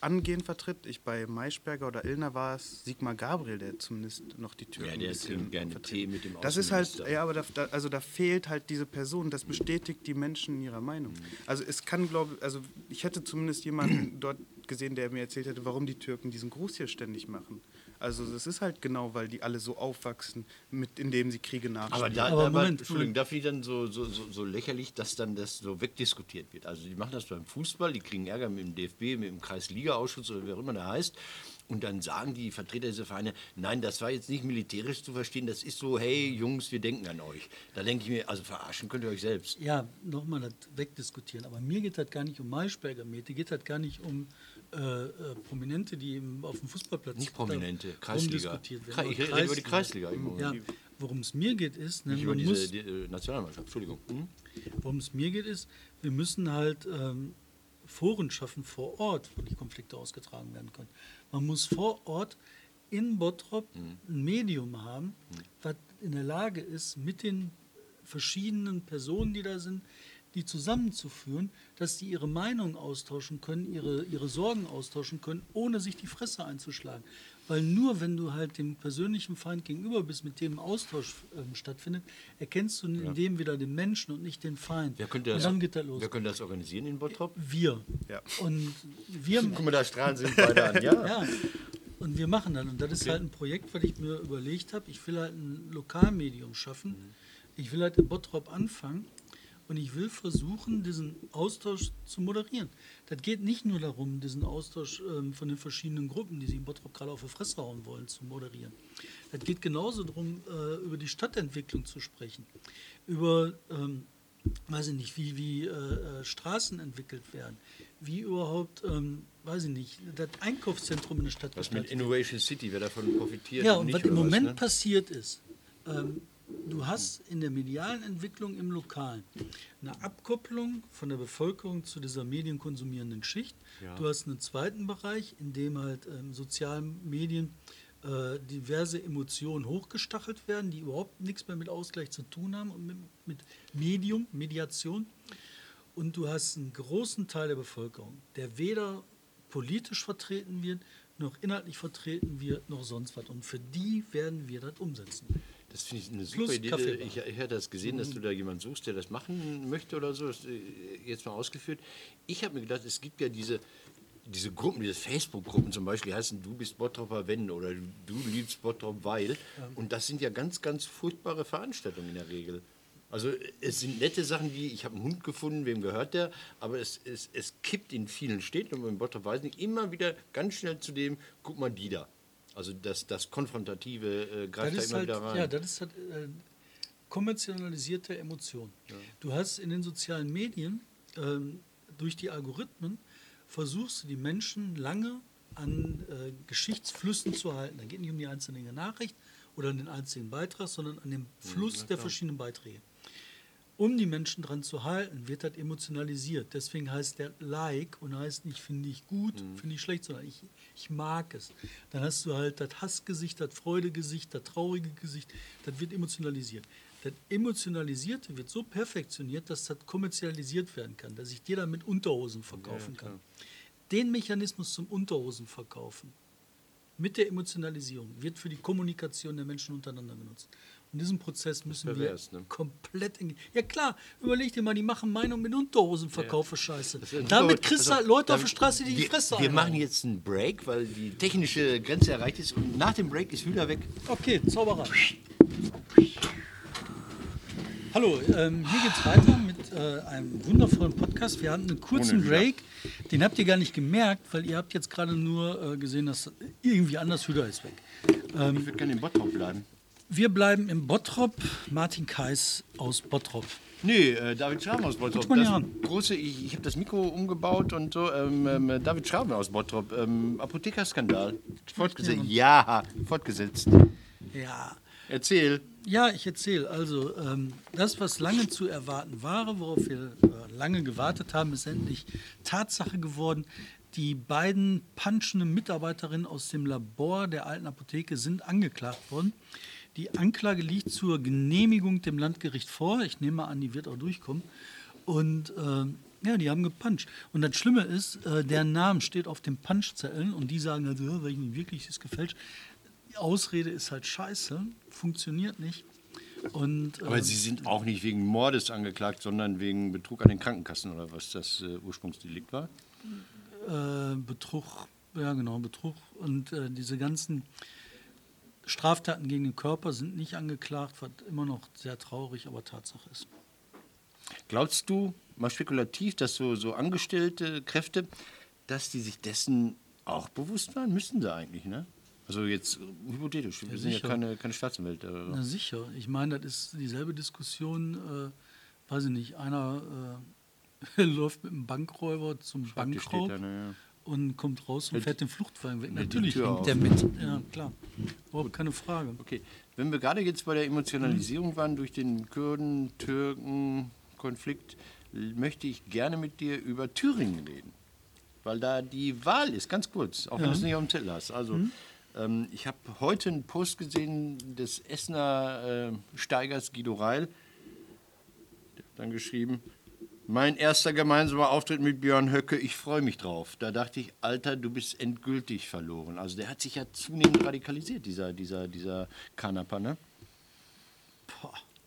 S3: angehend vertritt. Ich bei Maischberger oder Illner war es Sigmar Gabriel, der zumindest noch die Türken
S2: Ja, der trinkt gerne. Tee mit dem
S3: Das ist halt, ja, aber da, da, also da fehlt halt diese Person. Das bestätigt die Menschen in ihrer Meinung. Mhm. Also es kann, glaube ich, also ich hätte zumindest jemanden dort gesehen, der mir erzählt hätte, warum die Türken diesen Gruß hier ständig machen. Also das ist halt genau, weil die alle so aufwachsen, mit, indem sie Kriege nachspielen.
S2: Aber, da, aber, aber Moment, Entschuldigung, da finde ich dann so, so, so, so, lächerlich, dass dann das so wegdiskutiert wird. Also die machen das beim Fußball, die kriegen Ärger mit dem DFB, mit dem Kreisliga-Ausschuss oder wer auch immer der heißt. Und dann sagen die Vertreter dieser Vereine, nein, das war jetzt nicht militärisch zu verstehen, das ist so, hey Jungs, wir denken an euch. Da denke ich mir, also verarschen könnt ihr euch selbst.
S1: Ja, nochmal das wegdiskutieren. Aber mir geht das gar nicht um Maischberger, mir geht das gar nicht um äh, äh, Prominente, die im, auf dem Fußballplatz
S2: Nicht Prominente, Kreisliga. Ich rede über die Kreisliga.
S1: Ja, worum es mir geht ist,
S2: ne, Nicht über diese muss, die, äh, Nationalmannschaft, Entschuldigung. Hm?
S1: Worum es mir geht ist, wir müssen halt ähm, Foren schaffen vor Ort, wo die Konflikte ausgetragen werden können. Man muss vor Ort in Bottrop hm. ein Medium haben, hm. was in der Lage ist, mit den verschiedenen Personen, die da sind, die zusammenzuführen, dass die ihre Meinung austauschen können, ihre, ihre Sorgen austauschen können, ohne sich die Fresse einzuschlagen. Weil nur wenn du halt dem persönlichen Feind gegenüber bist, mit dem Austausch äh, stattfindet, erkennst du in dem wieder den Menschen und nicht den Feind.
S2: Wer könnte das,
S1: und dann geht das los.
S2: Wer könnte das organisieren in Bottrop?
S1: Wir.
S2: Ja.
S1: Und wir.
S2: Guck mal, da strahlen sind beide an, ja.
S1: ja. Und wir machen dann. Und das ist halt ein Projekt, was ich mir überlegt habe. Ich will halt ein Lokalmedium schaffen. Mhm. Ich will halt in Bottrop anfangen und ich will versuchen, diesen Austausch zu moderieren. Das geht nicht nur darum, diesen Austausch ähm, von den verschiedenen Gruppen, die sich in Bottrop gerade auf die Fresse hauen wollen, zu moderieren. Das geht genauso darum, äh, über die Stadtentwicklung zu sprechen, über, ähm, weiß ich nicht, wie, wie äh, äh Straßen entwickelt werden, wie überhaupt, ähm, weiß ich nicht, das Einkaufszentrum in der Stadt.
S2: Was mit Innovation City, wer davon profitiert?
S1: Ja, und was im Moment was, ne? passiert ist, ähm, du hast in der medialen Entwicklung im Lokalen eine Abkopplung von der Bevölkerung zu dieser medienkonsumierenden Schicht. Ja. Du hast einen zweiten Bereich, in dem halt ähm, sozialen Medien äh, diverse Emotionen hochgestachelt werden, die überhaupt nichts mehr mit Ausgleich zu tun haben und mit, mit Medium, Mediation. Und du hast einen großen Teil der Bevölkerung, der weder politisch vertreten wird, noch inhaltlich vertreten wird, noch sonst was. Und für die werden wir das umsetzen.
S2: Das finde ich eine super Plus Idee. Kaffee ich, ich hatte das gesehen, dass du da jemanden suchst, der das machen möchte oder so. Äh, jetzt mal ausgeführt. Ich habe mir gedacht, es gibt ja diese, diese Gruppen, diese Facebook-Gruppen zum Beispiel, die heißen Du bist Bottropper wenn oder Du liebst Bottrop weil. Und das sind ja ganz, ganz furchtbare Veranstaltungen in der Regel. Also es sind nette Sachen wie, ich habe einen Hund gefunden, wem gehört der, aber es, es, es kippt in vielen Städten und in Bottrop weiß nicht immer wieder ganz schnell zu dem, guck mal die da. Also das, das Konfrontative äh, greift da immer
S1: halt,
S2: wieder rein.
S1: Ja, das ist halt äh, kommerzialisierte Emotion. Ja. Du hast in den sozialen Medien ähm, durch die Algorithmen versuchst du die Menschen lange an äh, Geschichtsflüssen zu halten. Da geht nicht um die einzelne Nachricht oder den einzelnen Beitrag, sondern an dem Fluss ja, der verschiedenen Beiträge um die Menschen dran zu halten, wird das emotionalisiert. Deswegen heißt der Like und heißt nicht finde ich gut, mhm. finde ich schlecht, sondern ich, ich mag es. Dann hast du halt das Hassgesicht, das Freudegesicht, das traurige Gesicht, das wird emotionalisiert. Das Emotionalisierte wird so perfektioniert, dass das kommerzialisiert werden kann, dass ich dir damit Unterhosen verkaufen ja, kann. Den Mechanismus zum Unterhosen verkaufen mit der Emotionalisierung wird für die Kommunikation der Menschen untereinander genutzt. Und diesen Prozess müssen wir ne? komplett in. Ja klar, überleg dir mal, die machen Meinung mit Unterhosenverkauf ja. Scheiße. Damit kriegst du also, Leute auf der Straße, die die Fresse
S2: Wir machen jetzt einen Break, weil die technische Grenze erreicht ist. Und nach dem Break ist Hühner weg.
S1: Okay, Zauberei. Hallo, ähm, hier geht's weiter mit äh, einem wundervollen Podcast. Wir hatten einen kurzen Break, den habt ihr gar nicht gemerkt, weil ihr habt jetzt gerade nur äh, gesehen, dass irgendwie anders Hüder ist weg.
S2: Ähm, ich würde gerne in Bottrop bleiben.
S1: Wir bleiben im Bottrop. Martin Kais aus Bottrop.
S2: Nee, äh, David Schraben aus Bottrop. Das große, ich, ich habe das Mikro umgebaut und so. Ähm, ähm, David Schraben aus Bottrop. Ähm, Apothekerskandal. Fortgesetzt. Ja, fortgesetzt.
S1: Ja.
S2: Erzähl.
S1: Ja, ich erzähle. Also, ähm, das, was lange zu erwarten war, worauf wir äh, lange gewartet haben, ist endlich Tatsache geworden. die beiden punchenden Mitarbeiterinnen aus dem Labor der alten Apotheke sind angeklagt worden. Die Anklage liegt zur Genehmigung dem Landgericht vor. Ich nehme an, die wird auch durchkommen. Und äh, ja, die haben gepuncht. Und das Schlimme ist, äh, deren Name steht auf den Punchzetteln und die sagen, also, weil ich nicht wirklich ist gefälscht. Die Ausrede ist halt scheiße, funktioniert nicht. Und,
S2: Aber
S1: ähm,
S2: Sie sind auch nicht wegen Mordes angeklagt, sondern wegen Betrug an den Krankenkassen oder was das äh, Ursprungsdelikt war?
S1: äh, Betrug, ja genau, Betrug und äh, diese ganzen Straftaten gegen den Körper sind nicht angeklagt, was immer noch sehr traurig, aber Tatsache ist.
S2: Glaubst du, mal spekulativ, dass so, so angestellte Kräfte, dass die sich dessen auch bewusst waren? Müssten sie eigentlich, ne? Also jetzt äh, hypothetisch, wir sind ja keine, keine Staatsanwälte. oder so.
S1: Na sicher, ich meine, das ist dieselbe Diskussion, äh, weiß ich nicht, einer äh, läuft mit einem Bankräuber zum
S2: Schreibtisch steht
S1: Bankraub
S2: da, ne, ja.
S1: Und kommt raus und fährt den Fluchtwagen weg. Natürlich
S2: Tür
S1: hängt der mit. Ja, klar. Überhaupt keine Frage.
S2: Okay, wenn wir gerade jetzt bei der Emotionalisierung waren durch den Kurden-Türken-Konflikt, l- möchte ich gerne mit dir über Thüringen reden. Weil da die Wahl ist, ganz kurz, auch wenn du es nicht auf dem Zettel hast. Also, ähm, ich habe heute einen Post gesehen des Essener äh, Steigers Guido Reil. Der hat dann geschrieben, mein erster gemeinsamer Auftritt mit Björn Höcke, ich freue mich drauf. Da dachte ich, Alter, du bist endgültig verloren. Also der hat sich ja zunehmend radikalisiert, dieser, dieser, dieser Kanapa, ne?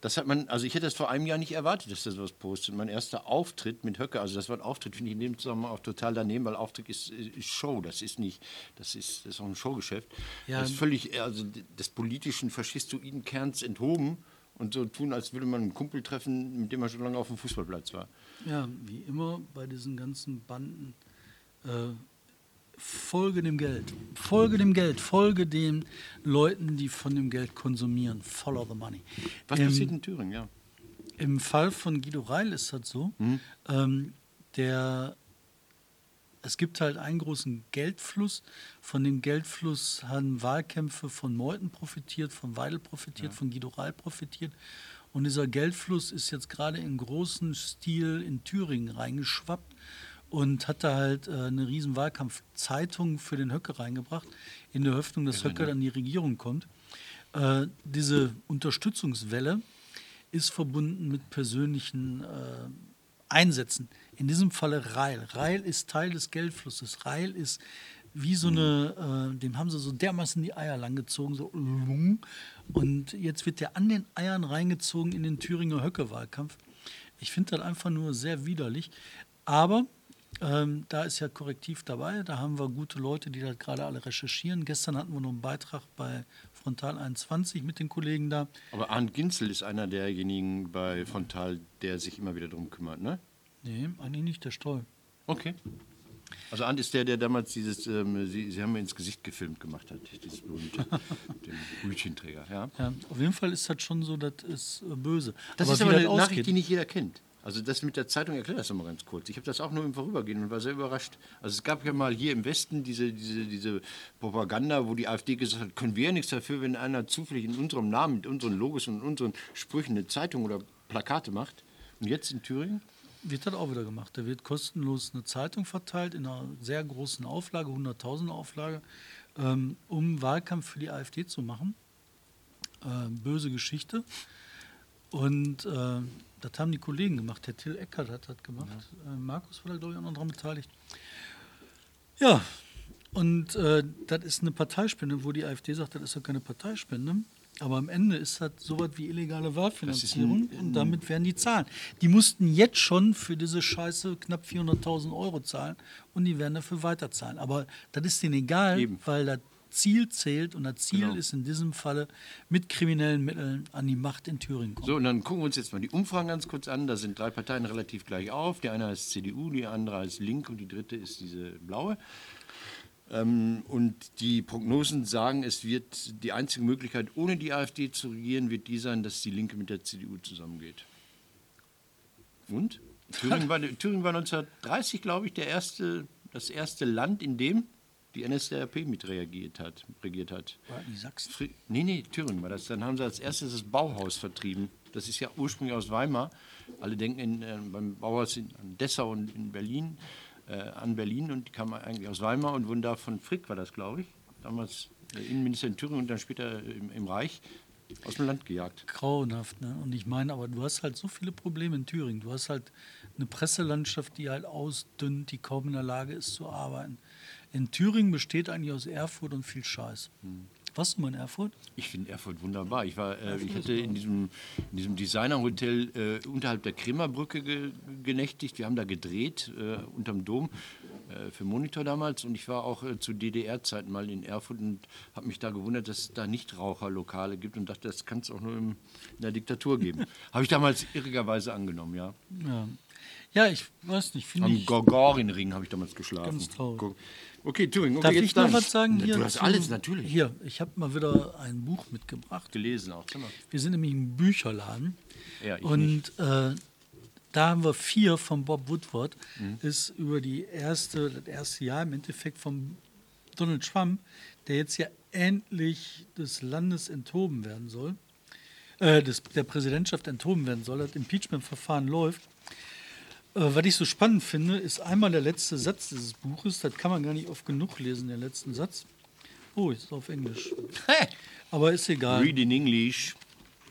S2: Das hat man, also ich hätte das vor einem Jahr nicht erwartet, dass der sowas postet. Mein erster Auftritt mit Höcke, also das Wort Auftritt finde ich in dem Zusammenhang auch total daneben, weil Auftritt ist, ist Show, das ist nicht, das ist, das ist auch ein Showgeschäft.
S1: Ja.
S2: Das ist völlig, also des politischen faschistoiden Kerns enthoben und so tun, als würde man einen Kumpel treffen, mit dem man schon lange auf dem Fußballplatz war.
S1: Ja, wie immer bei diesen ganzen Banden. Äh, folge dem Geld. Folge dem Geld. Folge den Leuten, die von dem Geld konsumieren. Follow the money.
S2: Was
S1: Ähm,
S2: passiert in Thüringen, ja?
S1: Im Fall von Guido Reil ist das so. Ähm, der, es gibt halt einen großen Geldfluss. Von dem Geldfluss haben Wahlkämpfe von Meuthen profitiert, von Weidel profitiert, von Guido Reil profitiert. Und dieser Geldfluss ist jetzt gerade in großen Stil in Thüringen reingeschwappt und hat da halt äh, eine riesen Wahlkampfzeitung für den Höcke reingebracht, in der Hoffnung, dass Höcke dann in die Regierung kommt. Äh, diese Unterstützungswelle ist verbunden mit persönlichen äh, Einsätzen. In diesem Falle Reil. Reil ist Teil des Geldflusses. Reil ist wie so eine, äh, dem haben sie so dermaßen die Eier langgezogen, so lung. Und jetzt wird der an den Eiern reingezogen in den Thüringer Höcke-Wahlkampf. Ich finde das einfach nur sehr widerlich. Aber ähm, da ist ja Korrektiv dabei. Da haben wir gute Leute, die das gerade alle recherchieren. Gestern hatten wir noch einen Beitrag bei Frontal 21 mit den Kollegen da.
S2: Aber Arndt Ginzel ist einer derjenigen bei Frontal, der sich immer wieder darum kümmert, ne?
S1: Nee, eigentlich nicht, der Stoll.
S2: Okay. Also Arndt ist der, der damals dieses, ähm, Sie, Sie haben mir ins Gesicht gefilmt gemacht hat, dieses berühmte, den Hütchenträger, ja.
S1: Ja, auf jeden Fall ist das schon so, das ist äh, böse.
S2: Das
S1: aber
S2: ist aber eine
S1: ausgeht,
S2: Nachricht, die nicht jeder kennt. Also das mit der Zeitung, erklär das doch mal ganz kurz. Ich habe das auch nur im Vorübergehen und war sehr überrascht. Also es gab ja mal hier im Westen diese, diese, diese Propaganda, wo die AfD gesagt hat, können wir ja nichts dafür, wenn einer zufällig in unserem Namen, mit unseren Logos und unseren Sprüchen eine Zeitung oder Plakate macht. Und jetzt in Thüringen?
S1: Wird das auch wieder gemacht. Da wird kostenlos eine Zeitung verteilt in einer sehr großen Auflage, 100.000 Auflage, ähm, um Wahlkampf für die AfD zu machen. Äh, böse Geschichte. Und äh, das haben die Kollegen gemacht. Herr Till Eckert hat das gemacht. Äh, Markus war da, glaube ich, auch noch daran beteiligt. Ja, und äh, das ist eine Parteispende, wo die AfD sagt, das ist ja keine Parteispende. Aber am Ende ist das so was wie illegale Wahlfinanzierung und damit werden die zahlen. Die mussten jetzt schon für diese Scheiße knapp 400.000 Euro zahlen und die werden dafür weiterzahlen. Aber das ist denen egal,
S2: Eben.
S1: weil das Ziel zählt und das Ziel
S2: Genau.
S1: ist in diesem Falle mit kriminellen Mitteln an die Macht in Thüringen kommen.
S2: So, und dann gucken wir uns jetzt mal die Umfragen ganz kurz an. Da sind drei Parteien relativ gleich auf. Die eine heißt CDU, die andere heißt Link und die dritte ist diese blaue. Ähm, und die Prognosen sagen, es wird die einzige Möglichkeit, ohne die AfD zu regieren, wird die sein, dass die Linke mit der CDU zusammengeht. Und? Thüringen war, Thüringen war 1930, glaube ich, der erste, das erste Land, in dem die NSDAP mit reagiert hat, regiert hat.
S1: War die Sachsen?
S2: Fri nee, nee, Thüringen war das. Dann haben sie als erstes das Bauhaus vertrieben. Das ist ja ursprünglich aus Weimar. Alle denken in, äh, beim Bauhaus in an Dessau und in Berlin. Äh, an Berlin und die kamen eigentlich aus Weimar und wurden da von Frick, war das, glaube ich, damals äh, Innenminister in Thüringen und dann später im, im Reich aus dem Land gejagt.
S1: Grauenhaft, ne? Und ich meine, aber du hast halt so viele Probleme in Thüringen. Du hast halt eine Presselandschaft, die halt ausdünnt, die kaum in der Lage ist zu arbeiten. In Thüringen besteht eigentlich aus Erfurt und viel Scheiß. Hm. Warst du mal in Erfurt?
S2: Ich finde Erfurt wunderbar. Ich, war, äh, ich hatte in diesem, in diesem Designerhotel äh, unterhalb der Kremerbrücke ge genächtigt. Wir haben da gedreht, äh, unterm Dom äh, für Monitor damals. Und ich war auch äh, zu DDR-Zeiten mal in Erfurt und habe mich da gewundert, dass es da Nichtraucherlokale gibt und dachte, das kann es auch nur im, in der Diktatur geben. habe ich damals irrigerweise angenommen, ja.
S1: Ja, ja ich weiß nicht.
S2: Am Gorgorin-Ring habe ich damals geschlafen.
S1: Ganz traurig.
S2: Okay, Turing. Okay,
S1: Darf ich noch was sagen?
S2: Hier du hast zu, alles, natürlich.
S1: Hier, ich habe mal wieder ein Buch mitgebracht.
S2: Gelesen auch.
S1: Wir sind nämlich im Bücherladen.
S2: Ja, ich
S1: und äh, da haben wir vier von Bob Woodward. Mhm. Ist über die erste, das erste Jahr im Endeffekt von Donald Trump, der jetzt ja endlich des Landes enthoben werden soll, äh, des, der Präsidentschaft enthoben werden soll. Das Impeachment-Verfahren läuft. Äh, was ich so spannend finde, ist einmal der letzte Satz dieses Buches. Das kann man gar nicht oft genug lesen, den letzten Satz. Oh, ist auf Englisch. Aber ist egal.
S2: Read in English.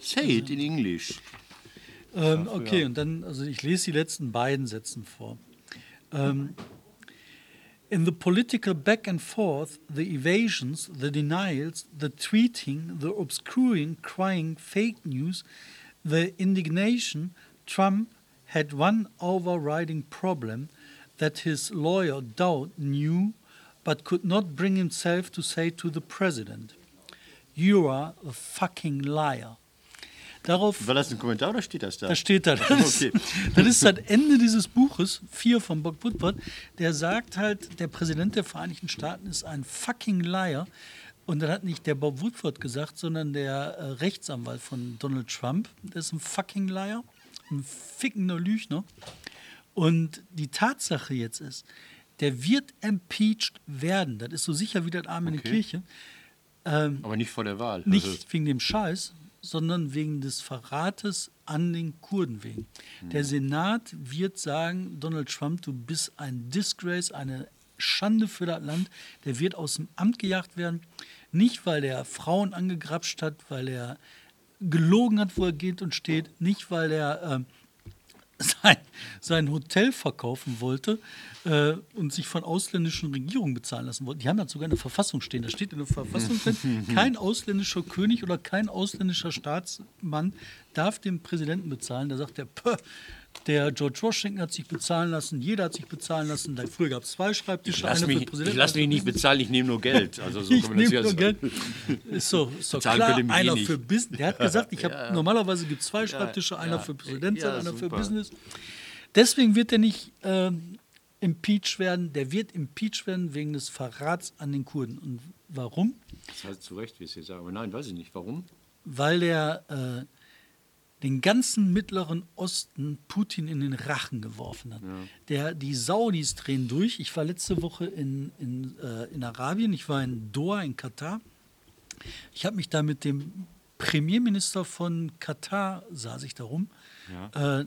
S2: Say it in English.
S1: Ähm, okay, und dann, also ich lese die letzten beiden Sätzen vor. Ähm, in the political back and forth, the evasions, the denials, the tweeting, the obscuring, crying fake news, the indignation, Trump had one overriding problem that his lawyer Dowd knew but could not bring himself to say to the president, You are a fucking liar.
S2: Darauf, War das ein Kommentar oder steht das da?
S1: Da steht da. Das, okay. das ist das Ende dieses Buches, 4 von Bob Woodward. Der sagt halt, der Präsident der Vereinigten Staaten ist ein fucking liar. Und dann hat nicht der Bob Woodward gesagt, sondern der äh, Rechtsanwalt von Donald Trump. Der ist ein fucking liar ein fickender Lügner. Und die Tatsache jetzt ist, der wird impeached werden. Das ist so sicher wie das Arm in okay. der Kirche.
S2: Ähm, Aber nicht vor der Wahl.
S1: Nicht also wegen dem Scheiß, sondern wegen des Verrates an den Kurden wegen. Hm. Der Senat wird sagen, Donald Trump, du bist ein Disgrace, eine Schande für das Land. Der wird aus dem Amt gejagt werden. Nicht, weil er Frauen angegrapscht hat, weil er gelogen hat, wo er geht und steht, nicht weil er äh, sein, sein Hotel verkaufen wollte äh, und sich von ausländischen Regierungen bezahlen lassen wollte. Die haben dazu sogar in der Verfassung stehen. Da steht in der Verfassung drin, kein ausländischer König oder kein ausländischer Staatsmann darf dem Präsidenten bezahlen. Da sagt er, der George Washington hat sich bezahlen lassen, jeder hat sich bezahlen lassen. Da früher gab es zwei Schreibtische,
S2: einer mich, für Präsidenten. Ich lasse mich nicht bezahlen, ich nehme nur Geld. Also so
S1: ich nehme nur Geld. Ist so, ist so klar, einer für Business. Der hat gesagt, ich ja. normalerweise gibt es zwei Schreibtische, ja, einer ja. für Präsident, einer super. für Business. Deswegen wird er nicht äh, impeached werden. Der wird impeached werden wegen des Verrats an den Kurden. Und warum?
S2: Das heißt zu Recht, wie es hier sagen. Aber nein, weiß ich nicht. Warum?
S1: Weil der äh, den ganzen Mittleren Osten Putin in den Rachen geworfen hat. Ja. Der, die Saudis drehen durch. Ich war letzte Woche in, in, äh, in Arabien, ich war in Doha, in Katar. Ich habe mich da mit dem Premierminister von Katar, saß ich da rum. Ja. Äh,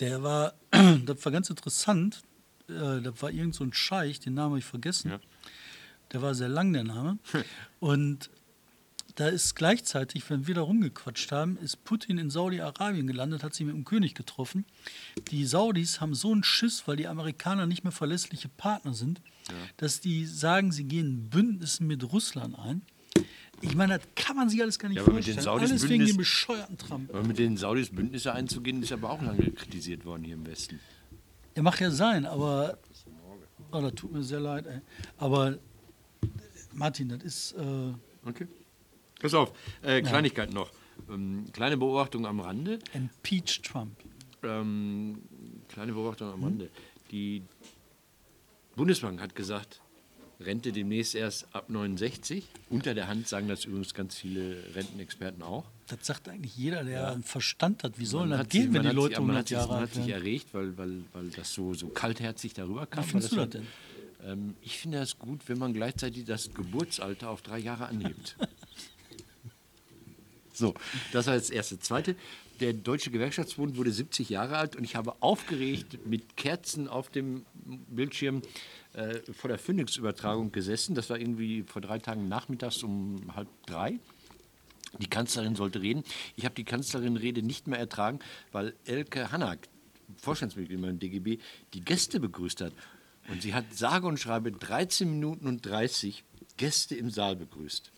S1: der war, das war ganz interessant. Äh, das war irgend so ein Scheich, den Namen habe ich vergessen. Ja. Der war sehr lang, der Name. Und da ist gleichzeitig, wenn wir da rumgequatscht haben, ist Putin in Saudi-Arabien gelandet, hat sich mit dem König getroffen. Die Saudis haben so einen Schiss, weil die Amerikaner nicht mehr verlässliche Partner sind, ja. dass die sagen, sie gehen Bündnissen mit Russland ein. Ich meine, das kann man sich alles gar nicht ja, vorstellen. alles wegen dem bescheuerten Trump.
S2: Aber mit den Saudis Bündnisse einzugehen, ist aber auch lange kritisiert worden hier im Westen.
S1: Ja, mag ja sein, aber. Oh, das tut mir sehr leid, ey. Aber Martin, das ist. Äh,
S2: okay. Pass auf, äh, Kleinigkeit noch. Ähm, kleine Beobachtung am Rande.
S1: Impeach Trump.
S2: Ähm, kleine Beobachtung am hm? Rande. Die Bundesbank hat gesagt, Rente demnächst erst ab 69. Unter der Hand sagen das übrigens ganz viele Rentenexperten auch.
S1: Das sagt eigentlich jeder, der ja. einen Verstand hat. Wie sollen das gehen, wenn die Leute 100 Jahre alt
S2: Man hat sich erregt, weil, weil, weil das so, so kaltherzig darüber kam.
S1: Wie findest du das denn?
S2: Ähm, ich finde das gut, wenn man gleichzeitig das Geburtsalter auf drei Jahre anhebt. So, das war das erste. Zweite, der Deutsche Gewerkschaftsbund wurde 70 Jahre alt und ich habe aufgeregt mit Kerzen auf dem Bildschirm äh, vor der Phoenix-Übertragung gesessen. Das war irgendwie vor drei Tagen nachmittags um halb drei. Die Kanzlerin sollte reden. Ich habe die Kanzlerin-Rede nicht mehr ertragen, weil Elke Hanak, Vorstandsmitglied beim DGB, die Gäste begrüßt hat. Und sie hat sage und schreibe 13 Minuten und 30 Gäste im Saal begrüßt.